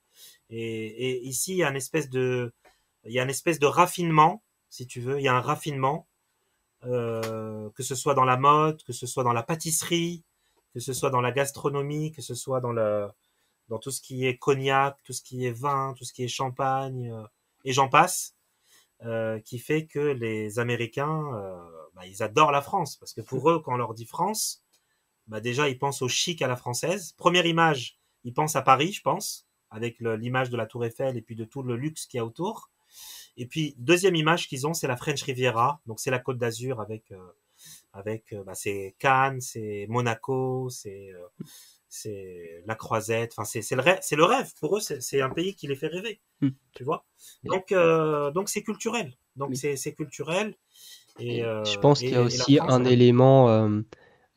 Et, et ici, il y a une espèce de, il y a une espèce de raffinement, si tu veux, il y a un raffinement, euh, que ce soit dans la mode, que ce soit dans la pâtisserie, que ce soit dans la gastronomie, que ce soit dans le, dans tout ce qui est cognac, tout ce qui est vin, tout ce qui est champagne, euh, et j'en passe, euh, qui fait que les Américains, bah, ils adorent la France, parce que pour eux, quand on leur dit France, bah déjà ils pensent au chic à la française. Première image, ils pensent à Paris, je pense, avec l'image de la Tour Eiffel et puis de tout le luxe qu'il y a autour. Et puis deuxième image qu'ils ont, c'est la French Riviera, donc c'est la Côte d'Azur avec euh, avec euh, bah, c'est Cannes, c'est Monaco, c'est euh, c'est la Croisette. Enfin c'est le rêve, le rêve pour eux. C'est un pays qui les fait rêver, Hmm. tu vois. Donc euh, donc c'est culturel. Donc Oui. c'est culturel. Et, je pense qu'il y a aussi France, un a- élément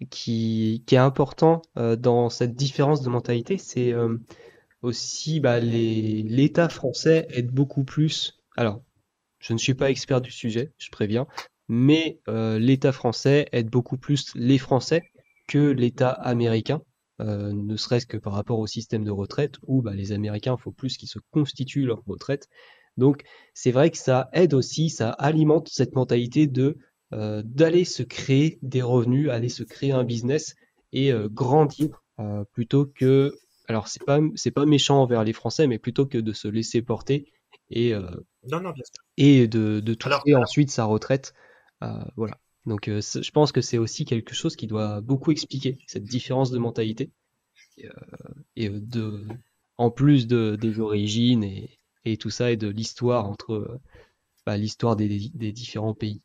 qui, qui est important dans cette différence de mentalité, c'est aussi bah, l'État français aide beaucoup plus. Alors, je ne suis pas expert du sujet, je préviens, mais euh, l'État français aide beaucoup plus les Français que l'État américain, euh, ne serait-ce que par rapport au système de retraite où bah, les Américains, il faut plus qu'ils se constituent leur retraite. Donc, c'est vrai que ça aide aussi, ça alimente cette mentalité de euh, d'aller se créer des revenus, aller se créer un business et grandir plutôt que alors pas c'est pas méchant envers les Français, mais plutôt que de se laisser porter et euh, Non non bien sûr. et de, de toucher Alors- ensuite sa retraite. Euh, voilà. Donc euh, je pense que c'est aussi quelque chose qui doit beaucoup expliquer cette différence de mentalité et, et, de en plus de des origines et, et tout ça et de l'histoire entre bah, l'histoire des, des différents pays.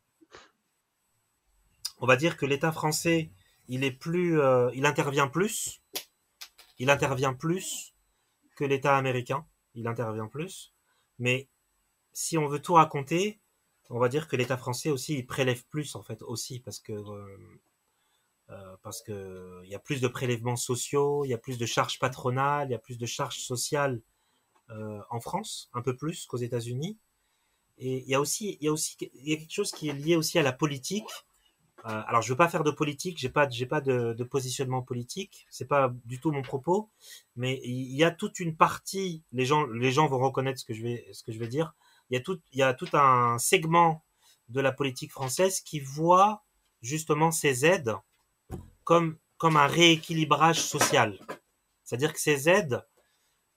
on va dire que l'État français il est plus, il intervient plus, il intervient plus que l'État américain, il intervient plus, mais si on veut tout raconter, on va dire que l'État français aussi il prélève plus en fait aussi parce que euh, parce que il y a plus de prélèvements sociaux, il y a plus de charges patronales, il y a plus de charges sociales euh, en France, un peu plus qu'aux États-Unis. Et il y a aussi, quelque chose qui est lié aussi à la politique. Euh, alors, je veux pas faire de politique, j'ai pas, j'ai pas de, positionnement politique, c'est pas du tout mon propos, mais il y a toute une partie, les gens, les gens vont reconnaître ce que je vais, ce que je vais dire. Il y a tout, il y a tout un segment de la politique française qui voit justement ces aides comme, comme un rééquilibrage social. C'est-à-dire que ces aides,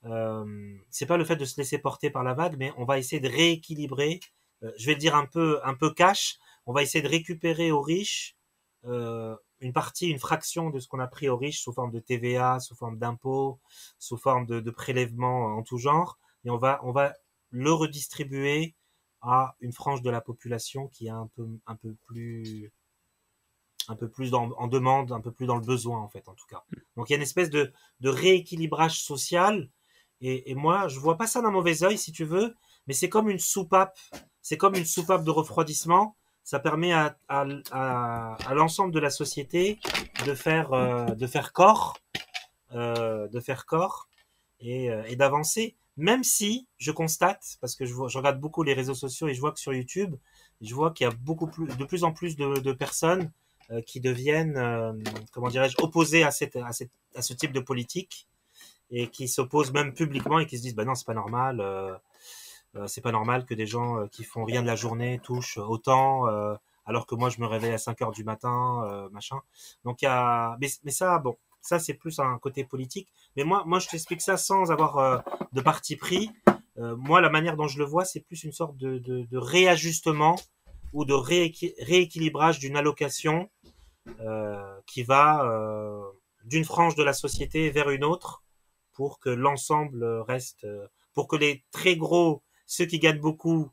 euh, c'est pas le fait de se laisser porter par la vague, mais on va essayer de rééquilibrer. Euh, je vais dire un peu, un peu cash. On va essayer de récupérer aux riches euh, une partie, une fraction de ce qu'on a pris aux riches sous forme de TVA, sous forme d'impôts, sous forme de, prélèvements en tout genre, et on va, on va le redistribuer à une frange de la population qui est un peu, un peu plus un peu plus en demande, un peu plus dans le besoin en fait en tout cas. Donc il y a une espèce de, de rééquilibrage social et, et, moi je vois pas ça d'un mauvais œil si tu veux, mais c'est comme une soupape, c'est comme une soupape de refroidissement. Ça permet à, l'ensemble de la société de faire euh, corps, euh, de faire corps et, euh, et d'avancer. Même si je constate, parce que je, regarde beaucoup les réseaux sociaux et je vois que sur YouTube, je vois qu'il y a beaucoup plus, de plus en plus de, personnes euh, qui deviennent, euh, comment dirais-je, opposés à, ce type de politique et qui s'opposent même publiquement et qui se disent, bah non, c'est pas normal, euh, c'est pas normal que des gens qui font rien de la journée touchent autant, alors que moi je me réveille à 5 heures du matin, machin. Donc il y a, mais, mais ça, bon, ça c'est plus un côté politique. Mais moi, moi je t'explique ça sans avoir de parti pris. moi, la manière dont je le vois, c'est plus une sorte de, de, de réajustement ou de rééquilibrage d'une allocation euh, qui va euh, d'une frange de la société vers une autre pour que l'ensemble reste, euh, pour que les très gros, ceux qui gagnent beaucoup,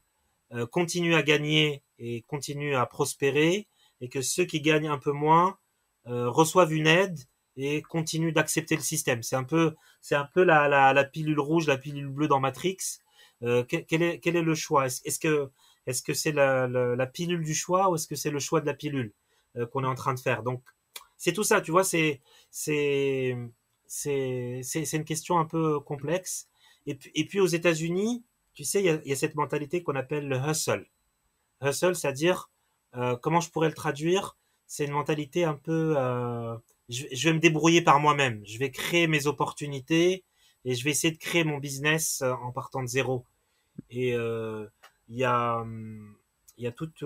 euh, continuent à gagner et continuent à prospérer, et que ceux qui gagnent un peu moins euh, reçoivent une aide et continuent d'accepter le système. C'est un peu, c'est un peu la, pilule rouge, la pilule bleue dans Matrix. Euh, quel, est, quel est le choix? Est-ce est que est-ce que c'est la, pilule du choix ou est-ce que c'est le choix de la pilule qu'on est en train de faire? Donc, c'est tout ça, tu vois, c'est c'est c'est une question un peu complexe. Et et puis aux États-Unis, tu sais, il y a, cette mentalité qu'on appelle le hustle. Hustle, c'est-à-dire euh, comment je pourrais le traduire? C'est une mentalité un peu euh, je, vais me débrouiller par moi-même. Je vais créer mes opportunités et je vais essayer de créer mon business euh, en partant de zéro. Et il y a, il y a toute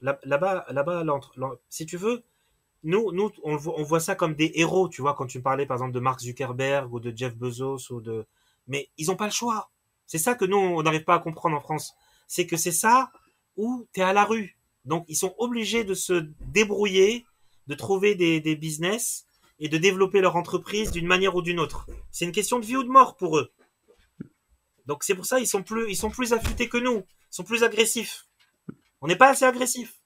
là-bas, là-bas, si tu veux, nous, nous, on, voit ça comme des héros, tu vois, quand tu parlais par exemple de Mark Zuckerberg ou de Jeff Bezos ou de, mais ils ont pas le choix. C'est ça que nous, on n'arrive pas à comprendre en France. C'est que c'est ça où tu es à la rue. Donc, ils sont obligés de se débrouiller, de trouver des, business et de développer leur entreprise d'une manière ou d'une autre. C'est une question de vie ou de mort pour eux. Donc c'est pour ça ils sont plus ils sont plus affûtés que nous sont plus agressifs. On n'est pas assez agressif.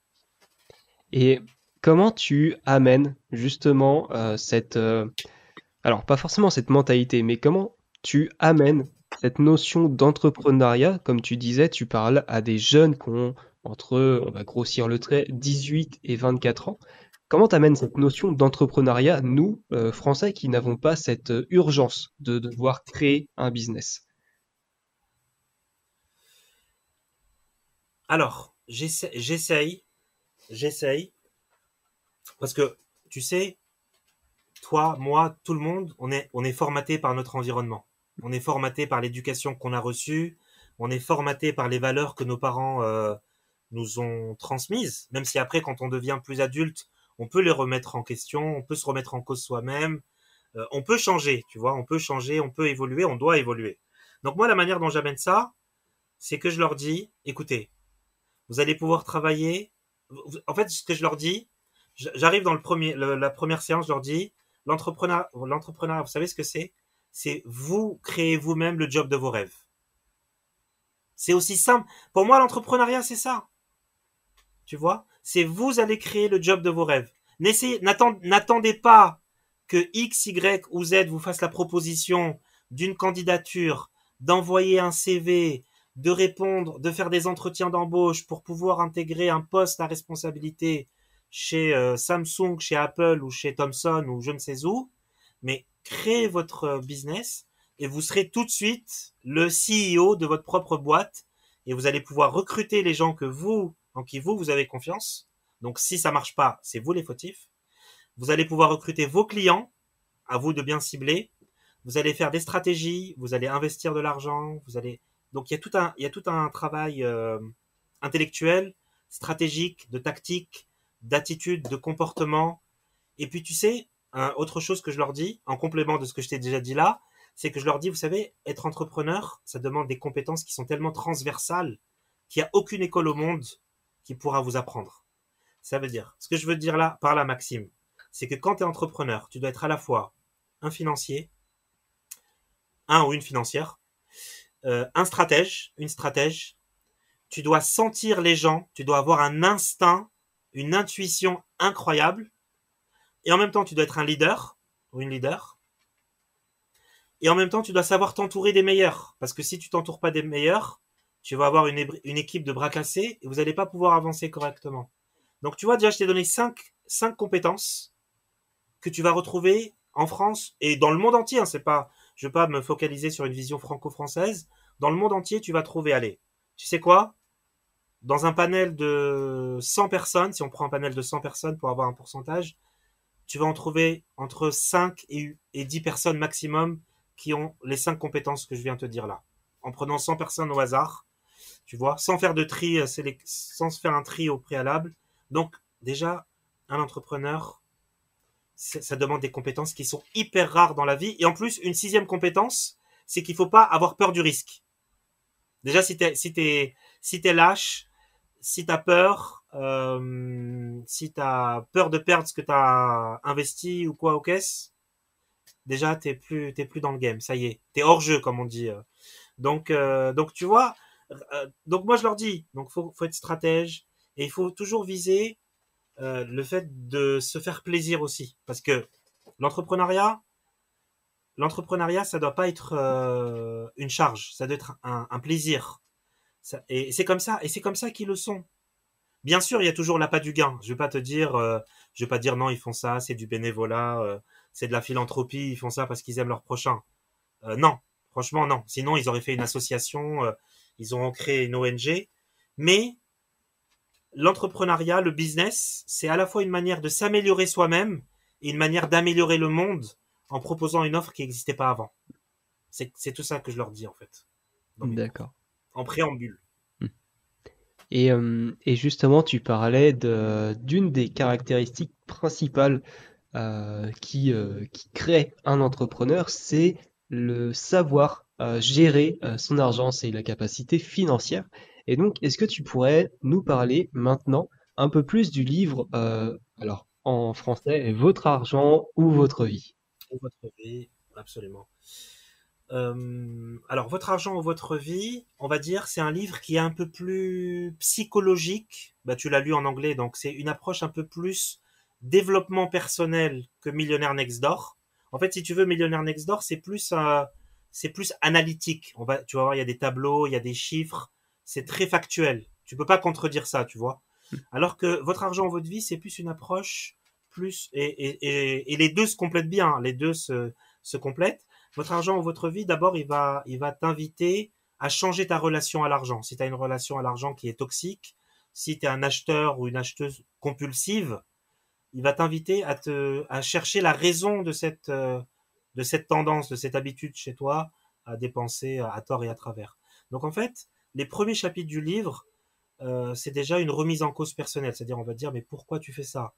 Et comment tu amènes justement euh, cette... Euh, alors pas forcément cette mentalité, mais comment tu amènes cette notion d'entrepreneuriat Comme tu disais, tu parles à des jeunes qui ont entre, on va grossir le trait, 18 et 24 ans. Comment tu amènes cette notion d'entrepreneuriat, nous, euh, Français, qui n'avons pas cette urgence de devoir créer un business? Alors, j'essaye, j'essaye, parce que tu sais, toi, moi, tout le monde, on est, on est formaté par notre environnement. On est formaté par l'éducation qu'on a reçue. On est formaté par les valeurs que nos parents euh, nous ont transmises. Même si après, quand on devient plus adulte, on peut les remettre en question, on peut se remettre en cause soi-même. Euh, on peut changer, tu vois, on peut changer, on peut évoluer, on doit évoluer. Donc moi, la manière dont j'amène ça, c'est que je leur dis, écoutez, vous allez pouvoir travailler. En fait, ce que je leur dis, j'arrive dans le premier, la première séance, je leur dis, l'entrepreneur, l'entrepreneur, vous savez ce que c'est? C'est vous créez vous-même le job de vos rêves. C'est aussi simple. Pour moi, l'entrepreneuriat, c'est ça. Tu vois? C'est vous allez créer le job de vos rêves. N'attendez pas que X, Y ou Z vous fasse la proposition d'une candidature, d'envoyer un CV, de répondre, de faire des entretiens d'embauche pour pouvoir intégrer un poste à responsabilité chez euh, Samsung, chez Apple ou chez Thomson ou je ne sais où, mais créez votre business et vous serez tout de suite le CEO de votre propre boîte et vous allez pouvoir recruter les gens que vous, en qui vous, vous avez confiance. Donc si ça marche pas, c'est vous les fautifs. Vous allez pouvoir recruter vos clients, à vous de bien cibler. Vous allez faire des stratégies, vous allez investir de l'argent, vous allez donc il y a tout un il y a tout un travail euh, intellectuel, stratégique, de tactique, d'attitude, de comportement. Et puis tu sais, autre chose que je leur dis en complément de ce que je t'ai déjà dit là, c'est que je leur dis, vous savez, être entrepreneur, ça demande des compétences qui sont tellement transversales qu'il n'y a aucune école au monde qui pourra vous apprendre. Ça veut dire, ce que je veux dire là, par là, Maxime, c'est que quand tu es entrepreneur, tu dois être à la fois un financier, un ou une financière, euh, un stratège, une stratège, tu dois sentir les gens, tu dois avoir un instinct, une intuition incroyable, et en même temps tu dois être un leader ou une leader, et en même temps, tu dois savoir t'entourer des meilleurs. Parce que si tu t'entoures pas des meilleurs, tu vas avoir une, équipe de bras cassés et vous n'allez pas pouvoir avancer correctement. Donc, tu vois, déjà, je t'ai donné cinq, cinq compétences que tu vas retrouver en France et dans le monde entier. Hein, c'est pas, je veux pas me focaliser sur une vision franco-française. Dans le monde entier, tu vas trouver, allez, tu sais quoi? Dans un panel de 100 personnes, si on prend un panel de 100 personnes pour avoir un pourcentage, tu vas en trouver entre 5 et, et 10 personnes maximum qui ont les cinq compétences que je viens de te dire là. En prenant 100 personnes au hasard, tu vois, sans faire de tri, euh, sans faire un tri au préalable. Donc, déjà, un entrepreneur, ça demande des compétences qui sont hyper rares dans la vie. Et en plus, une sixième compétence, c'est qu'il faut pas avoir peur du risque. Déjà, si si si t'es lâche, si t'as peur, euh, si t'as peur de perdre ce que t'as investi ou quoi aux caisses, déjà t'es plus t'es plus dans le game, ça y est, t'es hors jeu comme on dit. Donc euh, donc tu vois, euh, donc moi je leur dis, donc faut faut être stratège et il faut toujours viser le fait de se faire plaisir aussi, parce que l'entrepreneuriat, l'entrepreneuriat ça doit pas être une charge, ça doit être un, plaisir. et c'est comme ça, et c'est comme ça qu'ils le sont. Bien sûr, il y a toujours l'appât du gain. Je vais pas te dire, je vais pas dire non, ils font ça, c'est du bénévolat c'est de la philanthropie, ils font ça parce qu'ils aiment leur prochain. Euh, non, franchement non. Sinon, ils auraient fait une association, euh, ils auront créé une ONG. Mais l'entrepreneuriat, le business, c'est à la fois une manière de s'améliorer soi-même et une manière d'améliorer le monde en proposant une offre qui n'existait pas avant. C'est tout ça que je leur dis en fait. D'accord. En préambule. Et, euh, et, justement, tu parlais d'une des caractéristiques principales euh, qui, euh, qui crée un entrepreneur, c'est le savoir euh, gérer son argent, c'est la capacité financière. Et donc, est-ce que tu pourrais nous parler maintenant un peu plus du livre, alors en français, Votre argent ou votre vie? Votre vie, absolument. Alors, Votre argent ou votre vie, on va dire, c'est un livre qui est un peu plus psychologique. Bah, tu l'as lu en anglais, donc c'est une approche un peu plus développement personnel que Millionnaire Next Door. En fait, si tu veux, Millionnaire Next Door, c'est plus euh, c'est plus analytique. On va, tu vas voir, il y a des tableaux, il y a des chiffres, c'est très factuel. Tu peux pas contredire ça, tu vois. Alors que votre argent, votre vie, c'est plus une approche plus et, et, et, et, les deux se complètent bien. Hein. Les deux se, se complètent. Votre argent ou votre vie, d'abord, il va il va t'inviter à changer ta relation à l'argent. Si tu as une relation à l'argent qui est toxique, si tu es un acheteur ou une acheteuse compulsive, il va t'inviter à te à chercher la raison de cette euh, de cette tendance, de cette habitude chez toi à dépenser à tort et à travers. Donc en fait, les premiers chapitres du livre, euh, c'est déjà une remise en cause personnelle, c'est-à-dire on va dire mais pourquoi tu fais ça?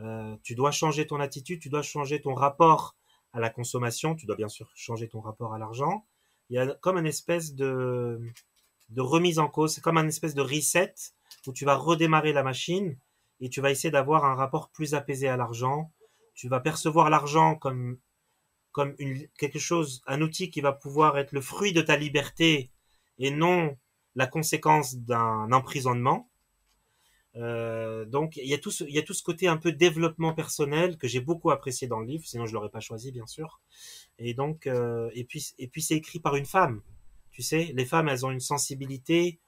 Euh, Tu dois changer ton attitude, tu dois changer ton rapport à la consommation, tu dois bien sûr changer ton rapport à l'argent. Il y a comme une espèce de remise en cause, c'est comme un espèce de reset où tu vas redémarrer la machine et tu vas essayer d'avoir un rapport plus apaisé à l'argent. Tu vas percevoir l'argent comme comme quelque chose, un outil qui va pouvoir être le fruit de ta liberté et non la conséquence d'un emprisonnement. Euh, donc il y, a tout ce, côté un peu développement personnel que j'ai beaucoup apprécié dans le livre, sinon je l'aurais pas choisi bien sûr. Et donc euh, et puis et puis c'est écrit par une femme. Tu sais, les femmes elles ont une sensibilité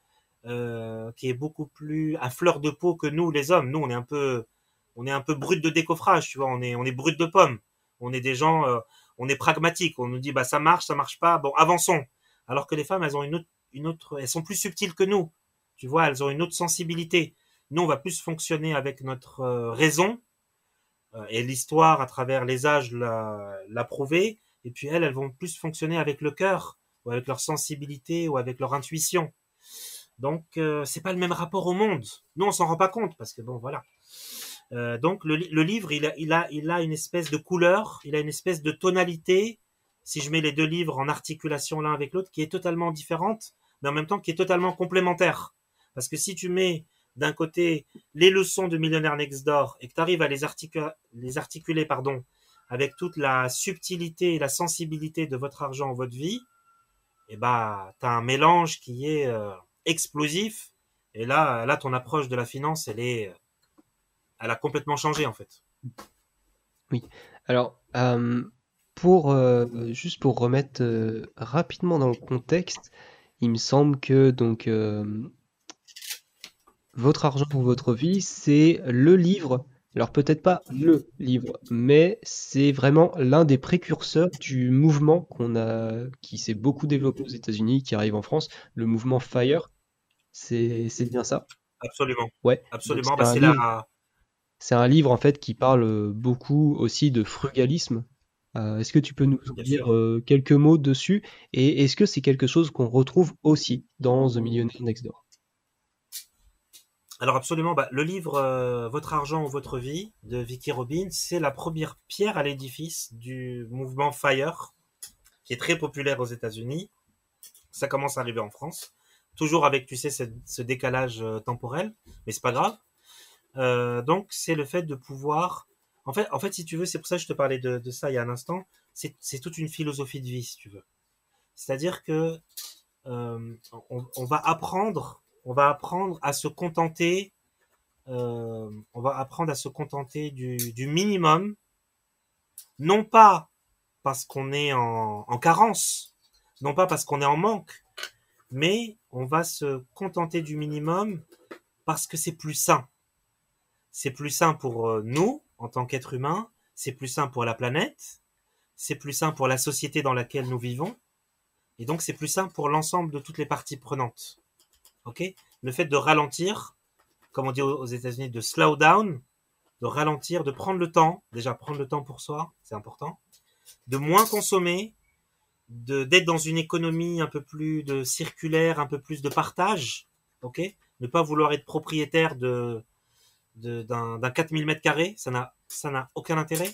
euh, qui est beaucoup plus à fleur de peau que nous les hommes. Nous on est un peu on est un peu brut de décoffrage, tu vois, on est on est brut de pomme. On est des gens on est pragmatique, on nous dit bah ça marche, ça marche pas, bon avançons. Alors que les femmes elles ont une autre une autre elles sont plus subtiles que nous. Tu vois, elles ont une autre sensibilité. Nous, on va plus fonctionner avec notre euh, raison, euh, et l'histoire, à travers les âges, l'a prouvé. Et puis elles, elles vont plus fonctionner avec le cœur, ou avec leur sensibilité, ou avec leur intuition. Donc, euh, c'est pas le même rapport au monde. Nous, on s'en rend pas compte, parce que bon, voilà. Donc, le, le, livre, il a, il, a, il a une espèce de couleur, il a une espèce de tonalité, si je mets les deux livres en articulation l'un avec l'autre, qui est totalement différente, mais en même temps qui est totalement complémentaire. Parce que si tu mets d'un côté les leçons de Millionnaire Next Door et que tu arrives à les, articuler, les articuler pardon, avec toute la subtilité et la sensibilité de votre argent, votre vie, et eh bah, tu as un mélange qui est euh, explosif. Et là, là, ton approche de la finance, elle est, elle a complètement changé en fait. Oui. Alors, euh, pour euh, juste pour remettre euh, rapidement dans le contexte, il me semble que donc euh, votre argent pour votre vie, c'est le livre. Alors peut-être pas le livre, mais c'est vraiment l'un des précurseurs du mouvement qu'on a, qui s'est beaucoup développé aux États-Unis, qui arrive en France, le mouvement FIRE. C'est bien ça? Absolument. Ouais. Absolument. Bah, c'est un livre, la, c'est un livre en fait qui parle beaucoup aussi de frugalisme. Euh, est-ce que tu peux nous bien dire euh, quelques mots dessus? Et est-ce que c'est quelque chose qu'on retrouve aussi dans The Millionaire Next Door? Alors absolument, bah, le livre euh, Votre argent ou votre vie de Vicky Robbins, c'est la première pierre à l'édifice du mouvement FIRE, qui est très populaire aux États-Unis. Ça commence à arriver en France, toujours avec, tu sais, ce, décalage euh, temporel, mais c'est pas grave. Euh, donc c'est le fait de pouvoir, en fait, en fait, si tu veux, c'est pour ça que je te parlais de, ça il y a un instant. C'est toute une philosophie de vie, si tu veux. C'est-à-dire que euh, on, on va apprendre, on va apprendre à se contenter, euh, du minimum, non pas parce qu'on est en, en carence, non pas parce qu'on est en manque, mais on va se contenter du minimum parce que c'est plus sain. C'est plus sain pour euh, nous en tant qu'êtres humains, c'est plus sain pour la planète, c'est plus sain pour la société dans laquelle nous vivons, et donc c'est plus sain pour l'ensemble de toutes les parties prenantes. Ok? Le fait de ralentir, comme on dit aux États-Unis, de slow down, de ralentir, de prendre le temps, déjà prendre le temps pour soi, c'est important, de moins consommer, d'être dans une économie un peu plus de circulaire, un peu plus de partage, ok? Ne pas vouloir être propriétaire de d'un d'un 4000 mètres carrés, ça n'a aucun intérêt,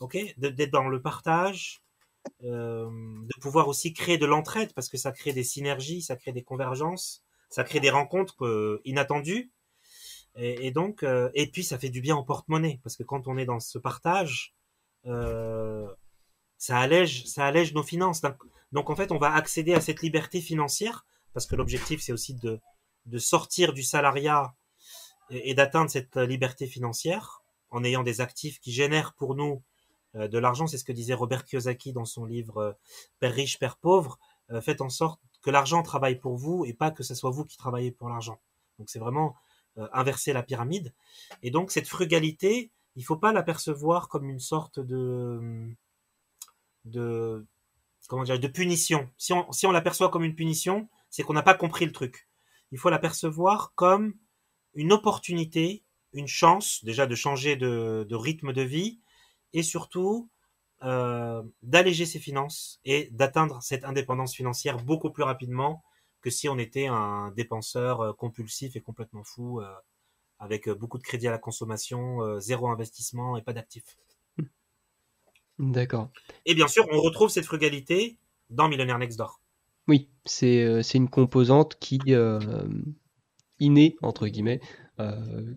ok? D'être dans le partage, euh, de pouvoir aussi créer de l'entraide parce que ça crée des synergies, ça crée des convergences, ça crée des rencontres euh, inattendues. Et, donc, euh, et puis ça fait du bien au porte-monnaie parce que quand on est dans ce partage, euh, ça allège, ça allège nos finances. Donc, en fait, on va accéder à cette liberté financière parce que l'objectif c'est aussi de de sortir du salariat et, d'atteindre cette liberté financière en ayant des actifs qui génèrent pour nous de l'argent. C'est ce que disait Robert Kiyosaki dans son livre Père riche, Père pauvre. Faites en sorte que l'argent travaille pour vous et pas que ce soit vous qui travaillez pour l'argent. Donc c'est vraiment euh, inverser la pyramide. Et donc cette frugalité, il faut pas l'apercevoir comme une sorte de de comment dire de punition. Si on si on l'aperçoit comme une punition, c'est qu'on n'a pas compris le truc. Il faut l'apercevoir comme une opportunité, une chance déjà de changer de rythme de vie et surtout euh, d'alléger ses finances et d'atteindre cette indépendance financière beaucoup plus rapidement que si on était un dépenseur euh, compulsif et complètement fou euh, avec beaucoup de crédit à la consommation, euh, zéro investissement et pas d'actifs. D'accord. Et bien sûr, on retrouve cette frugalité dans Millionnaire Next Door. Oui, c'est une composante qui innée entre guillemets,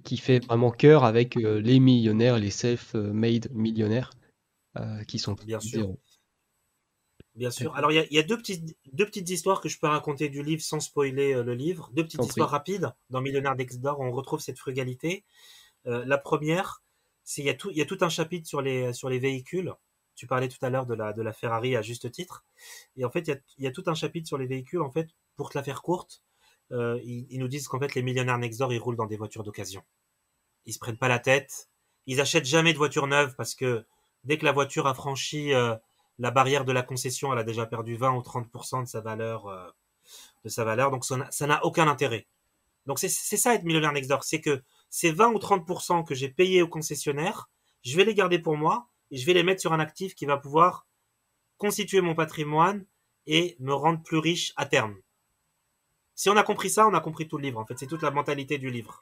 qui fait vraiment cœur avec les millionnaires, les self-made millionnaires, euh, qui sont Bien sûr. zéro. Bien sûr. Alors, il y a, deux, petites, deux petites histoires que je peux raconter du livre sans spoiler euh, le livre. Deux petites histoires rapides. Dans Millionnaire d'Exdor, on retrouve cette frugalité. Euh, la première, c'est il y, a tout, il y a tout un chapitre sur les, sur les véhicules. Tu parlais tout à l'heure de la, de la Ferrari à juste titre. Et en fait, il y, a, tout un chapitre sur les véhicules. En fait, pour te la faire courte, euh, ils, nous disent qu'en fait, les millionnaires Nextdoor, ils roulent dans des voitures d'occasion. Ils se prennent pas la tête. Ils achètent jamais de voitures neuves parce que dès que la voiture a franchi la barrière de la concession, elle a déjà perdu 20 ou 30% de sa valeur, euh, de sa valeur. Donc ça n'a aucun intérêt. Donc c'est ça être millionnaire next door, c'est que ces 20 ou 30% que j'ai payé au concessionnaire, je vais les garder pour moi et je vais les mettre sur un actif qui va pouvoir constituer mon patrimoine et me rendre plus riche à terme. Si on a compris ça, on a compris tout le livre. En fait, c'est toute la mentalité du livre.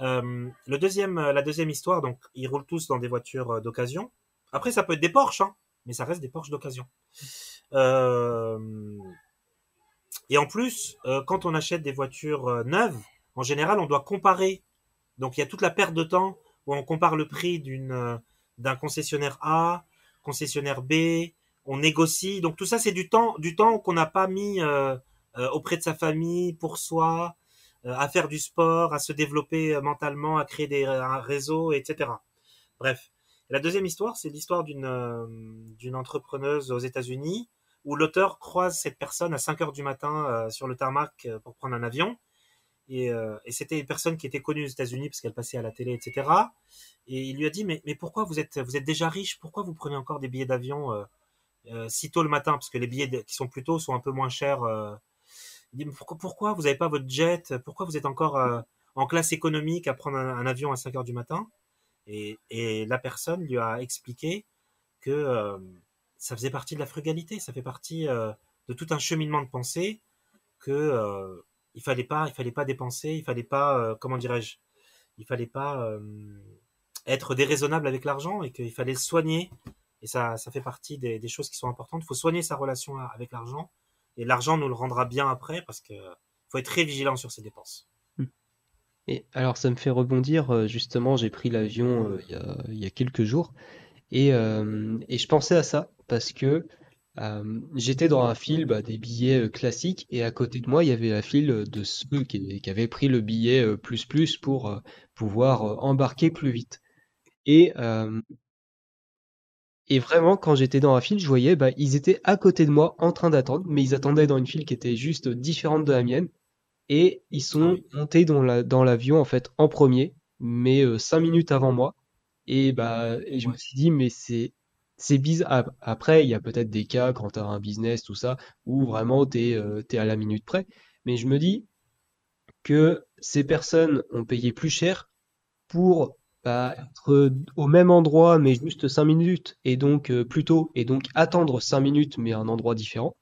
Euh, le deuxième, la deuxième histoire, donc ils roulent tous dans des voitures euh, d'occasion. Après, ça peut être des Porsche. Hein mais ça reste des Porsche d'occasion. Euh, et en plus, euh, quand on achète des voitures euh, neuves, en général, on doit comparer. Donc il y a toute la perte de temps où on compare le prix d'une d'un concessionnaire A, concessionnaire B, on négocie. Donc tout ça, c'est du temps, du temps qu'on n'a pas mis auprès de sa famille, pour soi, à faire du sport, à se développer mentalement, à créer des un réseau, etc. Bref, la deuxième histoire, c'est l'histoire d'une euh, d'une entrepreneuse aux États-Unis où l'auteur croise cette personne à 5 heures du matin euh, sur le tarmac euh, pour prendre un avion. Et, c'était une personne qui était connue aux États-Unis parce qu'elle passait à la télé, etc. Et il lui a dit mais, mais pourquoi vous êtes vous êtes déjà riche? Pourquoi vous prenez encore des billets d'avion si tôt le matin? Parce que les billets qui sont plus tôt sont un peu moins chers. Pourquoi, vous n'avez pas votre jet? Pourquoi vous êtes encore en classe économique à prendre un, avion à 5 heures du matin? Et, la personne lui a expliqué que euh, ça faisait partie de la frugalité, ça fait partie euh, de tout un cheminement de pensée que euh, il fallait pas, il fallait pas dépenser, il fallait pas, comment dirais-je, il fallait pas être déraisonnable avec l'argent et qu'il fallait le soigner. Et ça, ça fait partie des choses qui sont importantes. Il faut soigner sa relation avec l'argent et l'argent nous le rendra bien après parce que faut être très vigilant sur ses dépenses. Et alors ça me fait rebondir, euh, justement, j'ai pris l'avion euh, il y a, quelques jours et, euh, et, je pensais à ça parce que j'étais dans un fil bah, des billets classiques et à côté de moi il y avait la file de ceux qui, qui avaient pris le billet plus plus pour pouvoir embarquer plus vite. Et, et vraiment quand j'étais dans la file, je voyais bah, ils étaient à côté de moi en train d'attendre, mais ils attendaient dans une file qui était juste différente de la mienne et ils sont ah montés dans la dans l'avion en fait en premier, mais euh, cinq minutes avant moi. Et bah je me suis dit mais c'est c'est bizarre. Après il y a peut-être des cas quand tu as un business tout ça où vraiment tu es, euh, à la minute près. Mais je me dis que ces personnes ont payé plus cher pour bah, être au même endroit mais juste cinq minutes et donc euh, plus tôt et donc attendre cinq minutes mais à un endroit différent.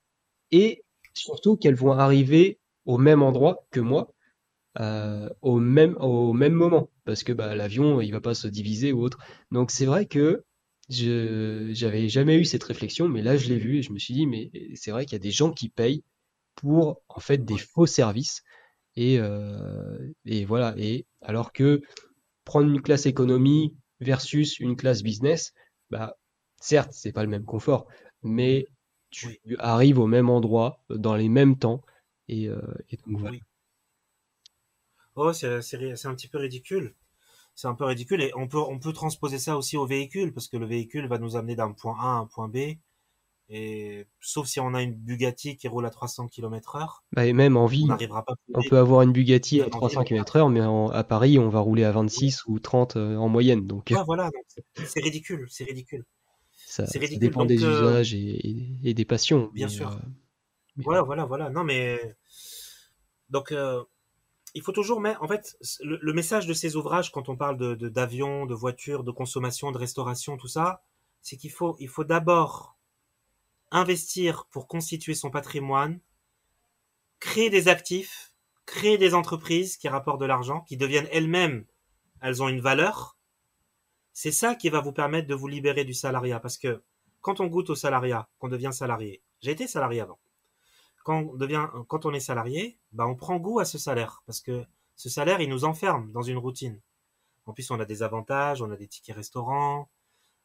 Et surtout qu'elles vont arriver au même endroit que moi, euh, au même au même moment, parce que bah, l'avion il va pas se diviser ou autre. Donc c'est vrai que je j'avais jamais eu cette réflexion, mais là je l'ai vu et je me suis dit mais c'est vrai qu'il y a des gens qui payent pour en fait des faux services. Et euh, et voilà. Et alors que prendre une classe économie versus une classe business, bah certes c'est pas le même confort, mais tu arrives au même endroit dans les mêmes temps euh, et, donc voilà. Oh, c'est un petit peu ridicule. C'est un peu ridicule et on peut, on peut transposer ça aussi au véhicule parce que le véhicule va nous amener d'un point A à un point B. Et sauf si on a une Bugatti qui roule à 300 km heure. Bah et même en vie, on, pas on peut avoir une Bugatti à 300 km heure, mais à Paris, on va rouler à 26 ou 30 euh, en moyenne. Donc, voilà, c'est ridicule, c'est ridicule. Ça, dépend des euh, usages et, des passions. Bien sûr. Voilà, voilà, voilà. Non, mais donc euh, il faut toujours mettre. En fait, le, message de ces ouvrages, quand on parle de d'avions, de, voitures, de consommation, de restauration, tout ça, c'est qu'il faut il faut d'abord investir pour constituer son patrimoine, créer des actifs, créer des entreprises qui rapportent de l'argent, qui deviennent elles-mêmes, elles ont une valeur. C'est ça qui va vous permettre de vous libérer du salariat, parce que quand on goûte au salariat, qu'on devient salarié, j'ai été salarié avant quand on est salarié, bah on prend goût à ce salaire parce que ce salaire, il nous enferme dans une routine. En plus, on a des avantages, on a des tickets restaurants,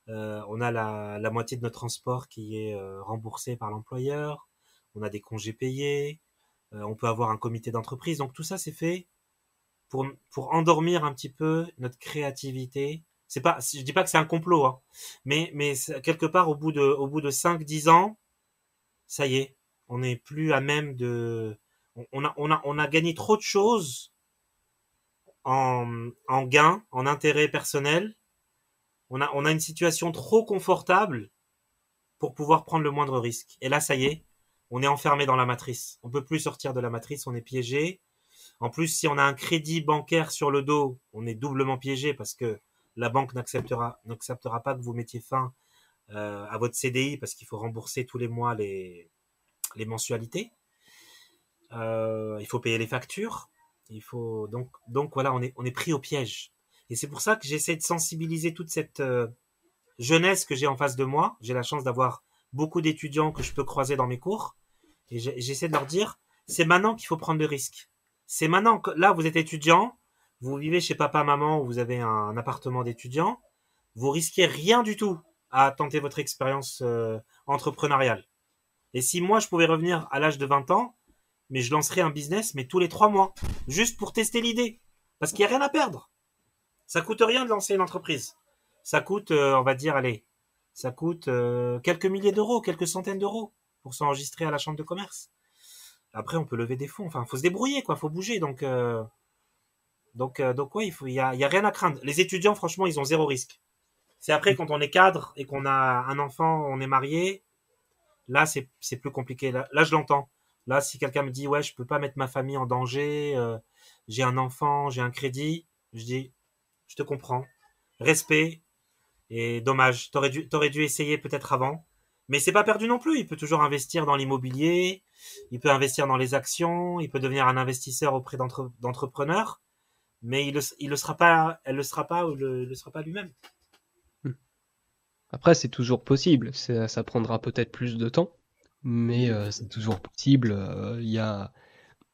on a la, moitié de notre transport qui est remboursé par l'employeur. On a des congés payés. on peut avoir un comité d'entreprise. Donc tout ça, c'est fait pour, pour endormir un petit peu notre créativité. C'est pas, je dis pas que c'est un complot, hein, mais, mais quelque part au bout de, au bout de 5-10 ans, ça y est, on n'est plus à même de, on a, on a, on a gagné trop de choses en, en gain, en intérêt personnel. On a, a une situation trop confortable pour pouvoir prendre le moindre risque. Et là, ça y est, on est enfermé dans la matrice. On peut plus sortir de la matrice, on est piégé. En plus, si on a un crédit bancaire sur le dos, on est doublement piégé parce que la banque n'acceptera pas que vous mettiez fin euh, à votre CDI parce qu'il faut rembourser tous les mois les, mensualités. Euh, il faut payer les factures. Il faut donc donc voilà, on est pris au piège. Et c'est pour ça que j'essaie de sensibiliser toute cette euh, jeunesse que j'ai en face de moi. J'ai la chance d'avoir beaucoup d'étudiants que je peux croiser dans mes cours. Et j'essaie de leur dire, c'est maintenant qu'il faut prendre des risques. C'est maintenant que là, vous êtes étudiant, vous vivez chez papa, maman, ou vous avez un, appartement d'étudiant, vous risquez rien du tout à tenter votre expérience euh, entrepreneuriale. Et si moi, je pouvais revenir à l'âge de 20 ans, mais je lancerais un business, mais tous les trois mois, juste pour tester l'idée. Parce qu'il n'y a rien à perdre. Ça coûte rien de lancer une entreprise. Ça coûte, euh, on va dire, allez, ça coûte euh, quelques milliers d'euros, quelques centaines d'euros pour s'enregistrer à la chambre de commerce. Après, on peut lever des fonds. Enfin, faut se débrouiller, quoi. Faut bouger. Donc, euh, donc, euh, donc, ouais, il faut, y a, rien à craindre. Les étudiants, franchement, ils ont zéro risque. C'est après quand on est cadre et qu'on a un enfant, on est marié. Là, c'est, c'est plus compliqué. Là, je l'entends. Là, si quelqu'un me dit, ouais, je peux pas mettre ma famille en danger, j'ai un enfant, j'ai un crédit, je dis, je te comprends. Respect. Et dommage. T'aurais dû, dû essayer peut-être avant. Mais c'est pas perdu non plus. Il peut toujours investir dans l'immobilier, il peut investir dans les actions, il peut devenir un investisseur auprès d'entrepreneurs, mais il le, il le sera pas, elle le sera pas ou le, le sera pas lui-même. Hmm. Après, c'est toujours possible. Ça prendra peut-être plus de temps, mais euh, c'est toujours possible. Euh, il y a,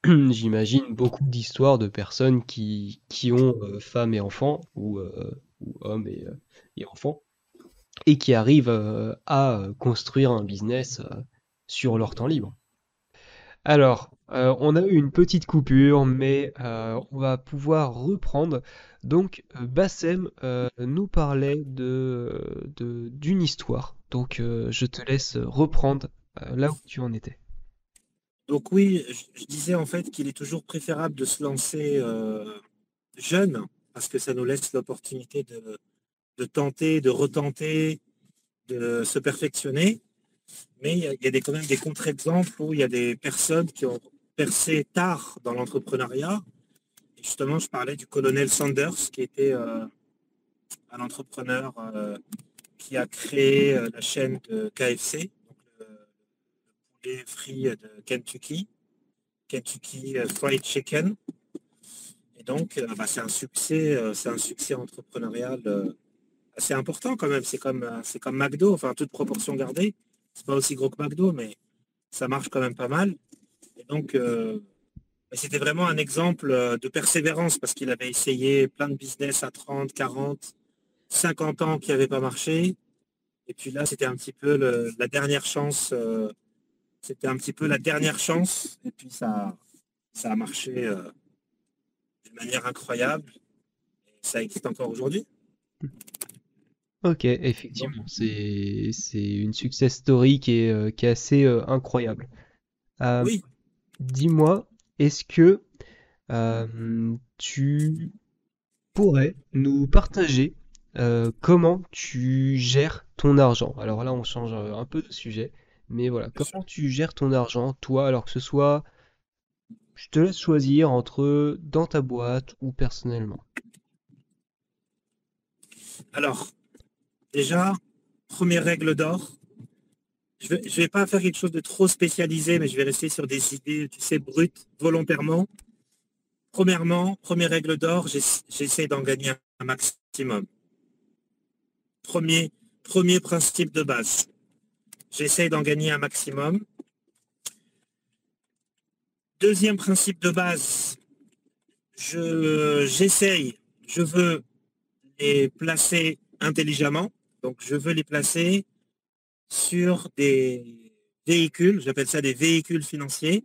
j'imagine, beaucoup d'histoires de personnes qui, qui ont euh, femmes et enfants, ou, ou hommes et, et enfants, et qui arrivent euh, à euh, construire un business euh, sur leur temps libre. Alors, on a eu une petite coupure, mais on va pouvoir reprendre. Donc, Bassem nous parlait de, d'une histoire. Donc, je te laisse reprendre là où tu en étais. Donc oui, je, disais en fait qu'il est toujours préférable de se lancer jeune, parce que ça nous laisse l'opportunité de, de tenter, de retenter, de se perfectionner. Mais il y a, des, quand même des contre-exemples où il y a des personnes qui ont percé tard dans l'entrepreneuriat. Justement, je parlais du colonel Sanders, qui était euh, un entrepreneur euh, qui a créé euh, la chaîne de KFC, poulet frit de Kentucky, Kentucky Fried Chicken. Et donc, bah, c'est un succès, c'est un succès entrepreneurial c'est important quand même. C'est comme, euh, c'est comme McDo, enfin, toute proportion gardée. C'est pas aussi gros que McDo, mais ça marche quand même pas mal. Et donc, euh, c'était vraiment un exemple euh, de persévérance parce qu'il avait essayé plein de business à 30, 40, 50 ans qui n'avaient pas marché. Et puis là, c'était un petit peu la dernière chance. C'était un petit peu la dernière chance. Et puis ça, ça a marché d'une manière incroyable. Et ça existe encore aujourd'hui. Ok, effectivement, c'est c'est une success story qui est, euh, qui est assez euh, incroyable. Euh, oui. dis-moi, est-ce que tu pourrais nous partager comment tu gères ton argent? Alors là, on change un peu de sujet, mais voilà, comment tu gères ton argent, toi, alors que ce soit, je te laisse choisir entre dans ta boîte ou personnellement? Alors, Déjà, première règle d'or, je ne vais, pas faire quelque chose de trop spécialisé, mais je vais rester sur des idées, tu sais, brutes, volontairement. Premièrement, première règle d'or, j'essaie d'en gagner un maximum. Premier, premier principe de base. J'essaie d'en gagner un maximum. Deuxième principe de base, j'essaye, je veux les placer intelligemment. Donc, je veux les placer sur des véhicules, j'appelle ça des véhicules financiers,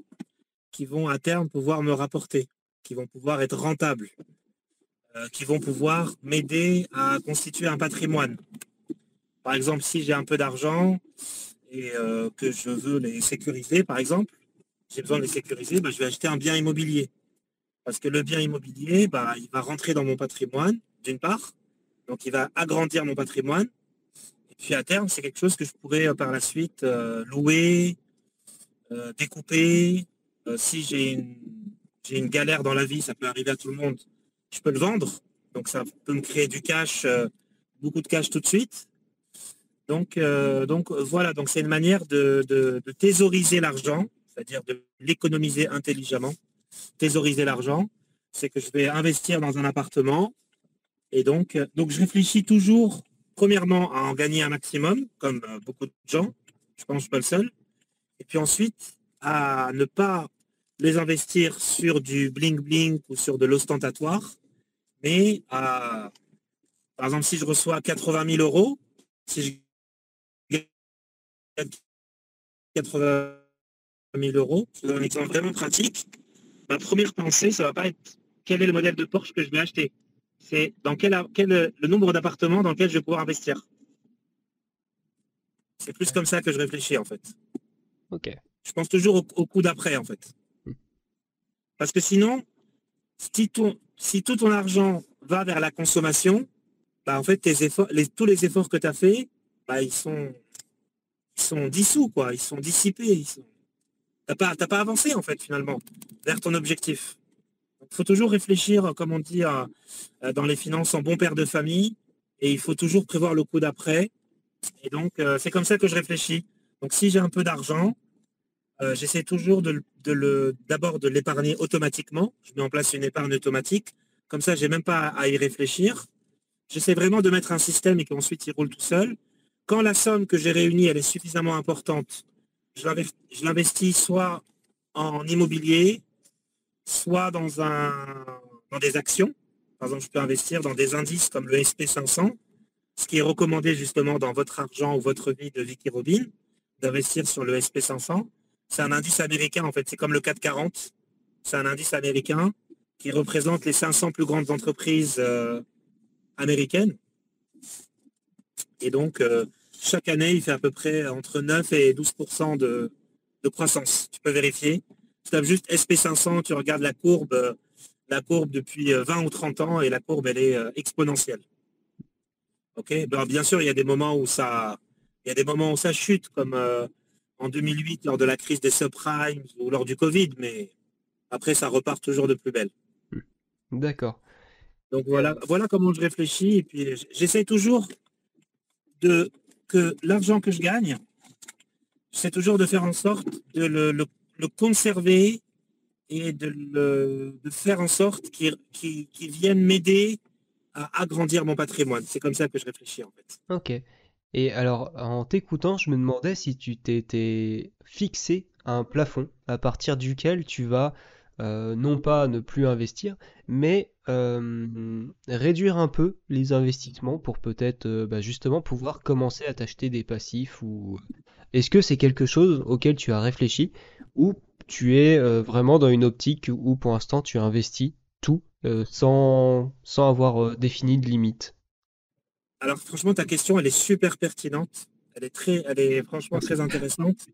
qui vont à terme pouvoir me rapporter, qui vont pouvoir être rentables, euh, qui vont pouvoir m'aider à constituer un patrimoine. Par exemple, si j'ai un peu d'argent et euh, que je veux les sécuriser, par exemple, j'ai besoin de les sécuriser, bah, je vais acheter un bien immobilier. Parce que le bien immobilier, bah, il va rentrer dans mon patrimoine, d'une part, donc il va agrandir mon patrimoine. Et puis à terme, c'est quelque chose que je pourrais euh, par la suite louer, découper, euh, si j'ai une, une, galère dans la vie, ça peut arriver à tout le monde, je peux le vendre. Donc ça peut me créer du cash, euh, beaucoup de cash tout de suite. Donc, euh, donc voilà, donc c'est une manière de, de, thésauriser l'argent, c'est-à-dire de l'économiser intelligemment. Thésauriser l'argent, c'est que je vais investir dans un appartement. Et donc, donc je réfléchis toujours, premièrement, à en gagner un maximum, comme beaucoup de gens. Je pense que je suis pas le seul. Et puis ensuite, à ne pas les investir sur du bling-bling ou sur de l'ostentatoire, mais à, par exemple, si je reçois 80 000 euros, si je 80 000 euros, c'est un exemple vraiment pratique, ma première pensée, ça va pas être quel est le modèle de Porsche que je vais acheter. C'est dans quel, quel le nombre d'appartements dans lequel je vais pouvoir investir. C'est plus comme ça que je réfléchis en fait. Ok. Je pense toujours au, au coup d'après en fait. Parce que sinon, si, si tout ton argent va vers la consommation, bah en fait, tes efforts, tous les efforts que tu as faits, bah, ils, sont, ils sont dissous, quoi. Ils sont dissipés. Ils sont... Tu n'as pas, pas avancé, en fait, finalement, vers ton objectif. Il faut toujours réfléchir, comme on dit dans les finances, en bon père de famille. Et il faut toujours prévoir le coup d'après. Et donc, euh, c'est comme ça que je réfléchis. Donc, si j'ai un peu d'argent, euh, j'essaie toujours d'abord de l'épargner automatiquement. Je mets en place une épargne automatique. Comme ça, j'ai même pas à y réfléchir. J'essaie vraiment de mettre un système et qu'ensuite il roule tout seul. Quand la somme que j'ai réunie, elle est suffisamment importante, je l'investis soit en immobilier, soit dans, un, dans des actions. Par exemple, je peux investir dans des indices comme le SP500, ce qui est recommandé justement dans votre argent ou votre vie de Vicky Robin, d'investir sur le SP500. C'est un indice américain, en fait. C'est comme le 440. C'est un indice américain qui représente les 500 plus grandes entreprises euh, américaines. Et donc, euh, chaque année, il fait à peu près entre 9 et 12% de, croissance. Tu peux vérifier. Tu tapes juste SP500, tu regardes la courbe, euh, la courbe depuis 20 ou 30 ans et la courbe, elle est exponentielle. OK? Ben, Bien sûr, il y a des moments où ça, il y a des moments où ça chute, comme en 2008 lors de la crise des subprimes ou lors du Covid, mais après ça repart toujours de plus belle. D'accord. Donc voilà, voilà comment je réfléchis et puis j'essaie toujours de que l'argent que je gagne, c'est toujours de faire en sorte de le, conserver et de, le, faire en sorte qu'il vienne m'aider à agrandir mon patrimoine. C'est comme ça que je réfléchis en fait. Ok. Et alors, en t'écoutant, je me demandais si tu t'étais fixé un plafond à partir duquel tu vas euh, non pas ne plus investir, mais euh, réduire un peu les investissements pour peut-être euh, bah, justement pouvoir commencer à t'acheter des passifs ou est-ce que c'est quelque chose auquel tu as réfléchi ou tu es vraiment dans une optique où pour l'instant tu investis tout sans, sans avoir défini de limite? Alors franchement, ta question, elle est super pertinente. Elle est très, elle est franchement très intéressante.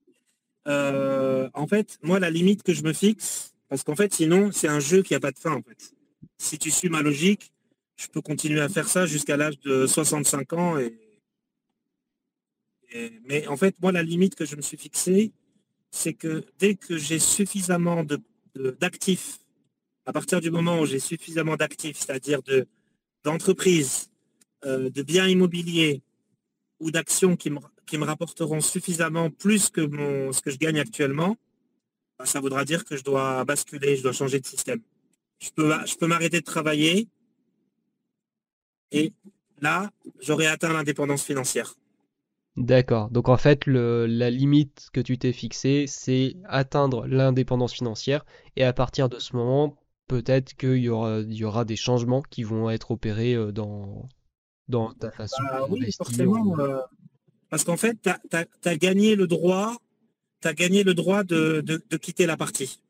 Euh, en fait, moi, la limite que je me fixe, parce qu'en fait, sinon, c'est un jeu qui n'a pas de fin. En fait, si tu suis ma logique, je peux continuer à faire ça jusqu'à l'âge de 65 ans. Mais en fait, moi, la limite que je me suis fixée, c'est que dès que j'ai suffisamment d'actifs, à partir du moment où j'ai suffisamment d'actifs, c'est-à-dire de d'entreprises, euh, de biens immobiliers ou d'actions qui me, rapporteront suffisamment plus que ce que je gagne actuellement, bah, ça voudra dire que je dois basculer, je dois changer de système. Je peux, je peux m'arrêter de travailler et là, j'aurai atteint l'indépendance financière. D'accord. Donc en fait, le, la limite que tu t'es fixée, c'est atteindre l'indépendance financière. Et à partir de ce moment, peut-être qu'il y aura, il y aura des changements qui vont être opérés euh, dans, dans ta façon Bah oui, forcément. ou- euh, parce qu'en fait, tu as, gagné le droit, t'as gagné le droit de, de- de quitter la partie.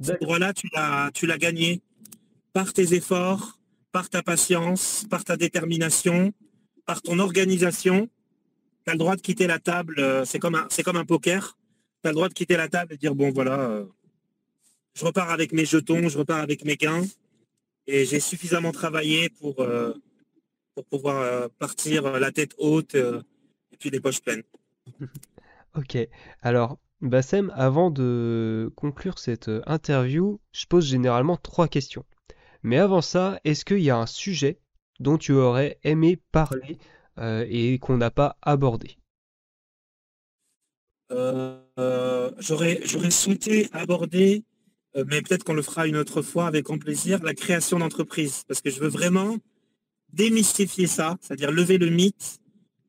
Ce D'accord. droit-là, tu l'as, tu l'as gagné par tes efforts, par ta patience, par ta détermination, par ton organisation. Tu as le droit de quitter la table. euh, C'est comme un, c'est comme un poker. Tu as le droit de quitter la table et dire, bon, voilà, euh, je repars avec mes jetons, je repars avec mes gains. Et j'ai suffisamment travaillé pour, euh, pour pouvoir euh, partir la tête haute euh, et puis les poches pleines. Ok, alors Bassem, avant de conclure cette euh, interview, je pose généralement trois questions. Mais avant ça, est-ce qu'il y a un sujet dont tu aurais aimé parler euh, et qu'on n'a pas abordé? Euh, j'aurais, souhaité aborder, mais peut-être qu'on le fera une autre fois avec grand plaisir, la création d'entreprise. Parce que je veux vraiment démystifier ça, c'est-à-dire lever le mythe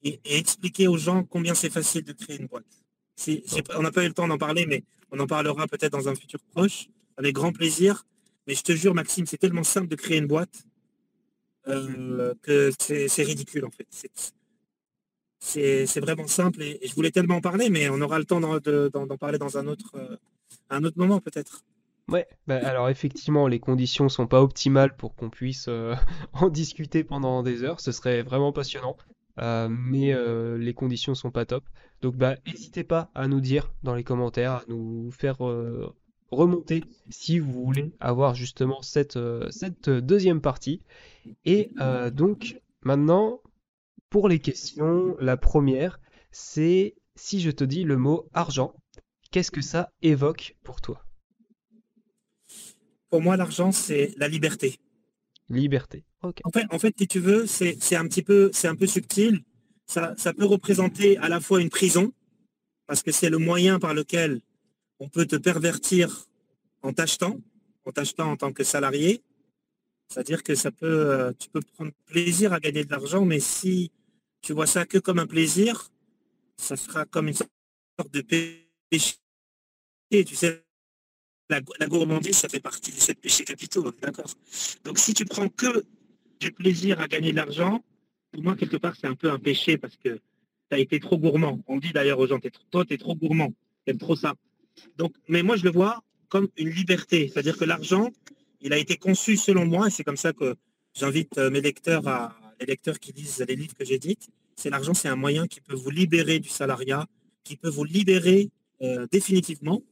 et expliquer aux gens combien c'est facile de créer une boîte. Si- on n'a pas eu le temps d'en parler, mais on en parlera peut-être dans un futur proche, avec grand plaisir. Mais je te jure, Maxime, c'est tellement simple de créer une boîte euh, que c'est ridicule en fait. C'est- vraiment simple et, et je voulais tellement en parler, mais on aura le temps d'en de- d'en- d'en parler dans un autre, euh, un autre moment peut-être. Ouais, bah alors effectivement, les conditions sont pas optimales pour qu'on puisse euh, en discuter pendant des heures. Ce serait vraiment passionnant, Euh, mais euh, les conditions sont pas top. Donc bah, n'hésitez pas à nous dire dans les commentaires, à nous faire euh, remonter si vous voulez avoir justement cette, cette deuxième partie. Et donc maintenant, pour les questions, la première, c'est si je te dis le mot argent, qu'est-ce que ça évoque pour toi? Pour moi, l'argent, c'est la liberté. Liberté. En fait, en fait, si tu veux, c'est c'est un petit peu, c'est un peu subtil. Ça, ça peut représenter à la fois une prison, parce que c'est le moyen par lequel on peut te pervertir en t'achetant, en t'achetant en tant que salarié. C'est-à-dire que ça peut, euh, tu peux prendre plaisir à gagner de l'argent, mais si tu vois ça que comme un plaisir, ça sera comme une sorte de péché. Tu sais, la, gourmandise, ça fait partie des sept péchés capitaux, d'accord. Donc si tu prends que du plaisir à gagner de l'argent, pour moi, quelque part, c'est un peu un péché parce que tu as été trop gourmand. On dit d'ailleurs aux gens, toi, tu es trop gourmand, tu aimes trop ça. Mais moi, je le vois comme une liberté. C'est-à-dire que l'argent, il a été conçu selon moi, et c'est comme ça que j'invite euh, mes lecteurs les lecteurs qui lisent les livres que j'ai dit. C'est l'argent, c'est un moyen qui peut vous libérer du salariat, qui peut vous libérer euh, définitivement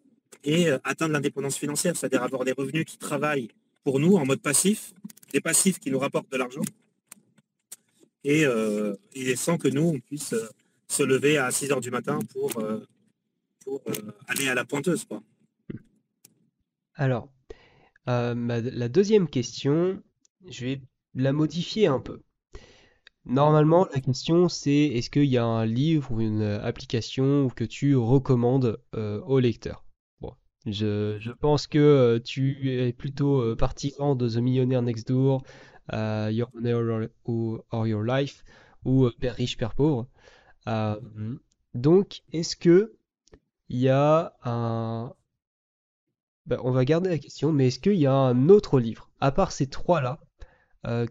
et euh, atteindre l'indépendance financière, c'est-à-dire avoir des revenus qui travaillent pour nous en mode passif, des passifs qui nous rapportent de l'argent, et, euh, et sans que nous, on puisse euh, se lever à 6 heures du matin pour, euh, aller à la pointeuse. Quoi. Alors, la deuxième question, je vais la modifier un peu. Normalement, la question c'est est-ce qu'il y a un livre ou une application que tu recommandes euh, au lecteur? Je, pense que euh, tu es plutôt euh, partisan de The Millionaire Next Door, euh, Your Money or, Your Life ou euh, Père riche, Père pauvre. Donc, est-ce que il y a un, bah, on va garder la question, mais est-ce qu'il y a un autre livre, à part ces trois-là,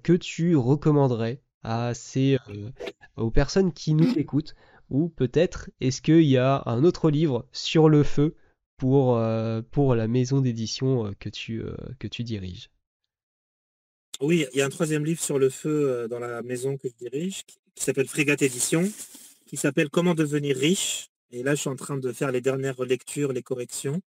que tu recommanderais à ces, aux personnes qui nous écoutent? Ou peut-être est-ce qu'il y a un autre livre sur le feu pour, euh, pour la maison d'édition euh, que tu, euh, que tu diriges? Oui, il y a un troisième livre sur le feu dans la maison que je dirige, qui, s'appelle Frégate Édition, qui s'appelle Comment devenir riche. Et là, je suis en train de faire les dernières lectures, les corrections,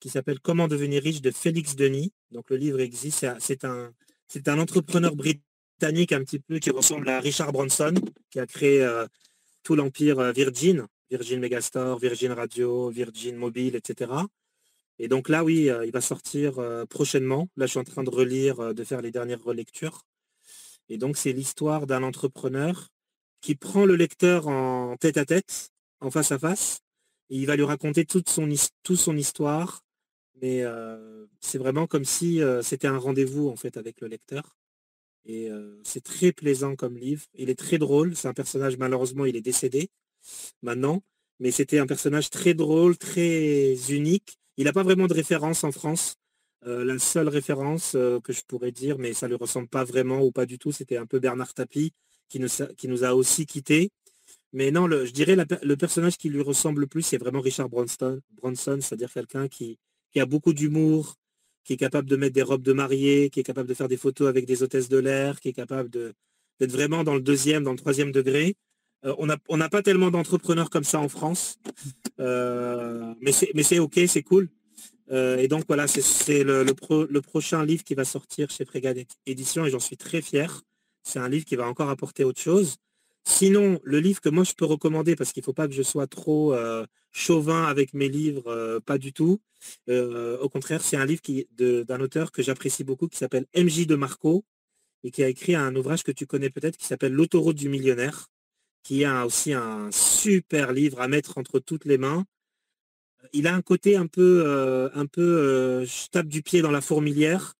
qui s'appelle Comment devenir riche de Félix Denis. Donc le livre existe, c'est un- c'est un, entrepreneur britannique un petit peu qui ressemble à Richard Branson, qui a créé tout l'empire Virgin, Virgin Megastore, Virgin Radio, Virgin Mobile, etc. Et donc là, oui, euh, il va sortir euh, prochainement. Là, je suis en train de relire, euh, de faire les dernières relectures. Et donc, c'est l'histoire d'un entrepreneur qui prend le lecteur en tête à tête, en face à face, et il va lui raconter toute son, histoire. Mais c'est vraiment comme si c'était un rendez-vous en fait avec le lecteur. Et c'est très plaisant comme livre. Il est très drôle. C'est un personnage, malheureusement, il est décédé maintenant. Mais c'était un personnage très drôle, très unique. Il n'a pas vraiment de référence en France. la seule référence que je pourrais dire, mais ça ne lui ressemble pas vraiment ou pas du tout, c'était un peu Bernard Tapie qui nous, a aussi quittés. Mais non, je dirais le personnage qui lui ressemble le plus, c'est vraiment Richard Bronson, Bronson c'est-à-dire quelqu'un qui, qui, a beaucoup d'humour, qui est capable de mettre des robes de mariée, qui est capable de faire des photos avec des hôtesses de l'air, qui est capable d'être vraiment dans le deuxième, dans le troisième degré. Euh, on n'a pas tellement d'entrepreneurs comme ça en France, euh, mais c'est OK, c'est cool. Euh, et donc voilà, c'est le, prochain livre qui va sortir chez Frégade Édition et j'en suis très fier. C'est un livre qui va encore apporter autre chose. Sinon, le livre que moi je peux recommander, parce qu'il ne faut pas que je sois trop chauvin avec mes livres, pas du tout. Au contraire, c'est un livre d'un auteur que j'apprécie beaucoup qui s'appelle MJ de Marco et qui a écrit un ouvrage que tu connais peut-être qui s'appelle L'autoroute du millionnaire, qui a aussi un super livre à mettre entre toutes les mains. Il a un côté un peu, un peu je tape du pied dans la fourmilière,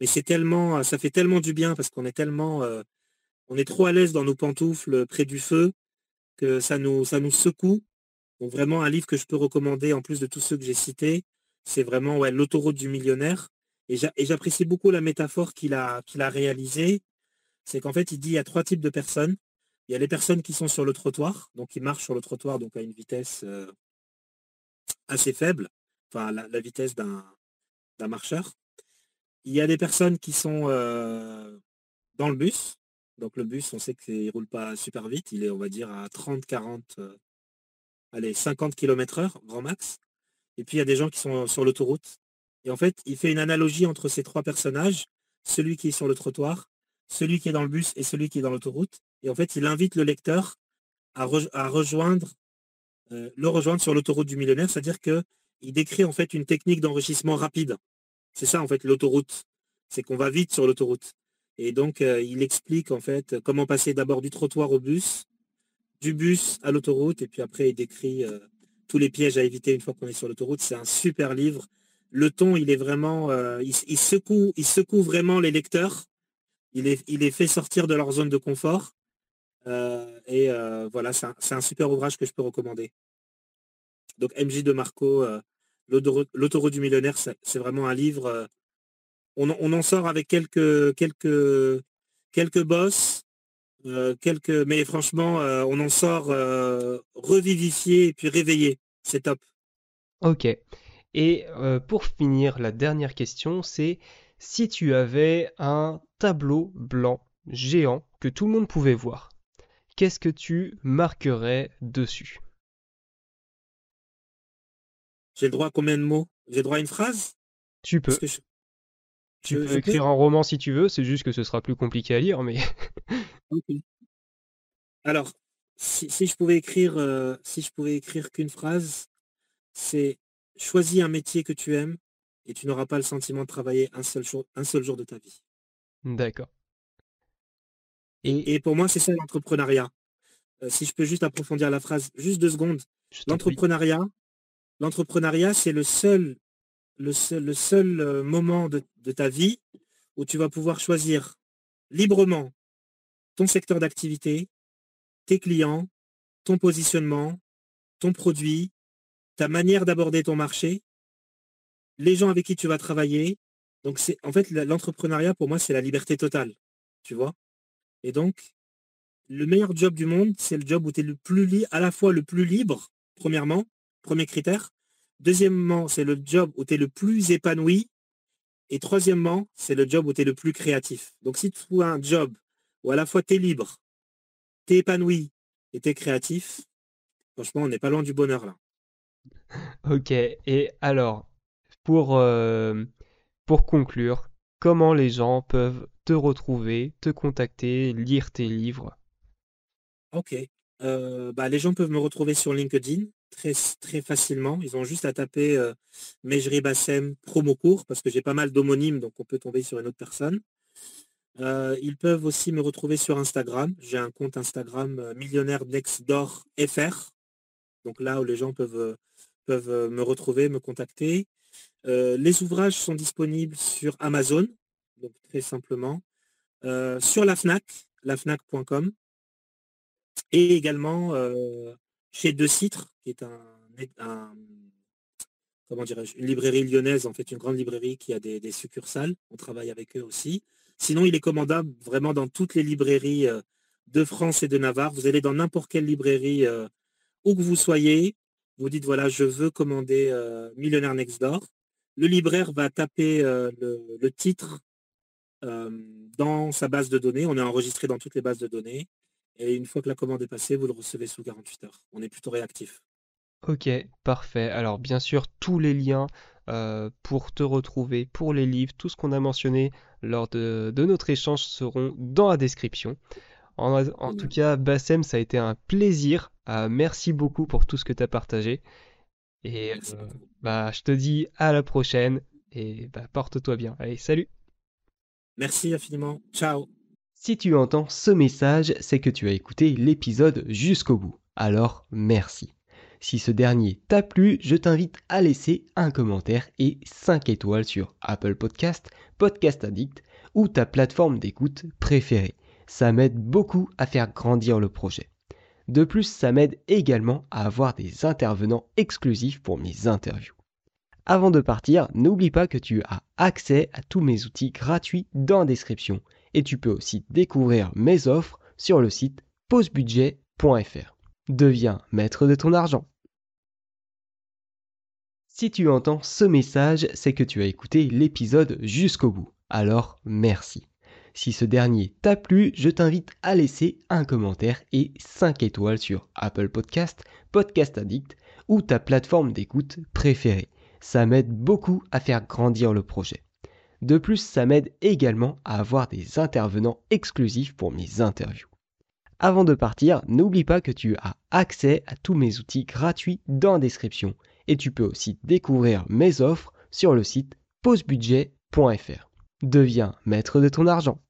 mais c'est tellement, ça fait tellement du bien parce qu'on est tellement on est trop à l'aise dans nos pantoufles près du feu que ça nous, ça nous secoue. Donc vraiment un livre que je peux recommander en plus de tous ceux que j'ai cités, c'est vraiment ouais, l'autoroute du millionnaire. Et j'apprécie beaucoup la métaphore qu'il a, qu'il a réalisée. C'est qu'en fait, il dit il y a trois types de personnes. Il y a les personnes qui sont sur le trottoir, donc ils marchent sur le trottoir donc à une vitesse euh, assez faible, enfin la, vitesse d'un marcheur. Il y a des personnes qui sont euh, dans le bus, donc le bus, on sait qu'il ne roule pas super vite. Il est, on va dire, à 30, 40, euh, allez, 50 km heure, grand max. Et puis il y a des gens qui sont sur l'autoroute. Et en fait, il fait une analogie entre ces trois personnages, celui qui est sur le trottoir, celui qui est dans le bus et celui qui est dans l'autoroute. Et en fait, il invite le lecteur à, rejoindre, euh, le rejoindre sur l'autoroute du millionnaire, c'est-à-dire qu'il décrit en fait une technique d'enrichissement rapide. C'est ça en fait l'autoroute. C'est qu'on va vite sur l'autoroute. Et donc, euh, il explique en fait comment passer d'abord du trottoir au bus, du bus à l'autoroute, et puis après, il décrit euh, tous les pièges à éviter une fois qu'on est sur l'autoroute. C'est un super livre. Le ton, il est vraiment, il, secoue, il secoue vraiment les lecteurs. Il est fait sortir de leur zone de confort. Et voilà, c'est un, super ouvrage que je peux recommander. Donc, MJ de Marco, L'autoroute du millionnaire, c'est vraiment un livre on, en sort avec quelques quelques quelques boss, euh, quelques, mais franchement, euh, on en sort euh, revivifié et puis réveillé. C'est top. Ok. Et pour finir, la dernière question, c'est si tu avais un tableau blanc géant que tout le monde pouvait voir, qu'est-ce que tu marquerais dessus? J'ai le droit à combien de mots? J'ai le droit à une phrase? Tu peux. Tu peux écrire un roman si tu veux, c'est juste que ce sera plus compliqué à lire, mais. Alors, si, je pouvais écrire, euh, si je pouvais écrire qu'une phrase, c'est choisis un métier que tu aimes et tu n'auras pas le sentiment de travailler un seul jour, un seul jour de ta vie. D'accord. Et... pour moi, c'est ça l'entrepreneuriat. Euh, si je peux juste approfondir la phrase, juste deux secondes. L'entrepreneuriat, l'entrepreneuriat, c'est le seul le seul, euh, moment de, ta vie où tu vas pouvoir choisir librement ton secteur d'activité, tes clients, ton positionnement, ton produit, ta manière d'aborder ton marché, les gens avec qui tu vas travailler. Donc c'est en fait l'entrepreneuriat pour moi c'est la liberté totale, tu vois. Et donc le meilleur job du monde, c'est le job où tu es le plus à la fois le plus libre, premièrement, premier critère, Deuxièmement, c'est le job où tu es le plus épanoui. Et troisièmement, c'est le job où tu es le plus créatif. Donc si tu trouves un job où à la fois tu es libre, tu es épanoui et tu es créatif, franchement, on n'est pas loin du bonheur là. Ok, et alors, pour, euh, pour conclure, comment les gens peuvent te retrouver, te contacter, lire tes livres Ok, euh, bah, les gens peuvent me retrouver sur LinkedIn très, très facilement. Ils ont juste à taper euh, Mejri Bassem promo cours parce que j'ai pas mal d'homonymes, donc on peut tomber sur une autre personne. Euh, ils peuvent aussi me retrouver sur Instagram. J'ai un compte Instagram euh, millionnaire FR. Donc là où les gens peuvent, peuvent me retrouver, me contacter. les ouvrages sont disponibles sur Amazon, donc très simplement. sur la FNAC, lafnac.com. Et également chez De Citre, qui est une librairie lyonnaise, en fait, une grande librairie qui a des, succursales. On travaille avec eux aussi. Sinon, il est commandable vraiment dans toutes les librairies de France et de Navarre. Vous allez dans n'importe quelle librairie, où que vous soyez, vous dites, voilà, je veux commander Millionnaire Next Door. Le libraire va taper le, titre dans sa base de données. On est enregistré dans toutes les bases de données. Et une fois que la commande est passée, vous le recevez sous 48 heures. On est plutôt réactif. Ok, parfait. Alors bien sûr, tous les liens euh, pour te retrouver, pour les livres, tout ce qu'on a mentionné lors de, notre échange seront dans la description. En, tout cas, Bassem, ça a été un plaisir. Euh, merci beaucoup pour tout ce que tu as partagé. Et euh, bah, je te dis à la prochaine et bah, porte-toi bien. Allez, salut Merci infiniment. Ciao Si tu entends ce message, c'est que tu as écouté l'épisode jusqu'au bout. Alors, merci. Si ce dernier t'a plu, je t'invite à laisser un commentaire et 5 étoiles sur Apple Podcast, Podcast Addict ou ta plateforme d'écoute préférée. Ça m'aide beaucoup à faire grandir le projet. De plus, ça m'aide également à avoir des intervenants exclusifs pour mes interviews. Avant de partir, n'oublie pas que tu as accès à tous mes outils gratuits dans la description et tu peux aussi découvrir mes offres sur le site pausebudget.fr. Deviens maître de ton argent. Si tu entends ce message, c'est que tu as écouté l'épisode jusqu'au bout. Alors merci. Si ce dernier t'a plu, je t'invite à laisser un commentaire et 5 étoiles sur Apple Podcast, Podcast Addict ou ta plateforme d'écoute préférée. Ça m'aide beaucoup à faire grandir le projet. De plus, ça m'aide également à avoir des intervenants exclusifs pour mes interviews. Avant de partir, n'oublie pas que tu as accès à tous mes outils gratuits dans la description et tu peux aussi découvrir mes offres sur le site pausebudget.fr. Deviens maître de ton argent.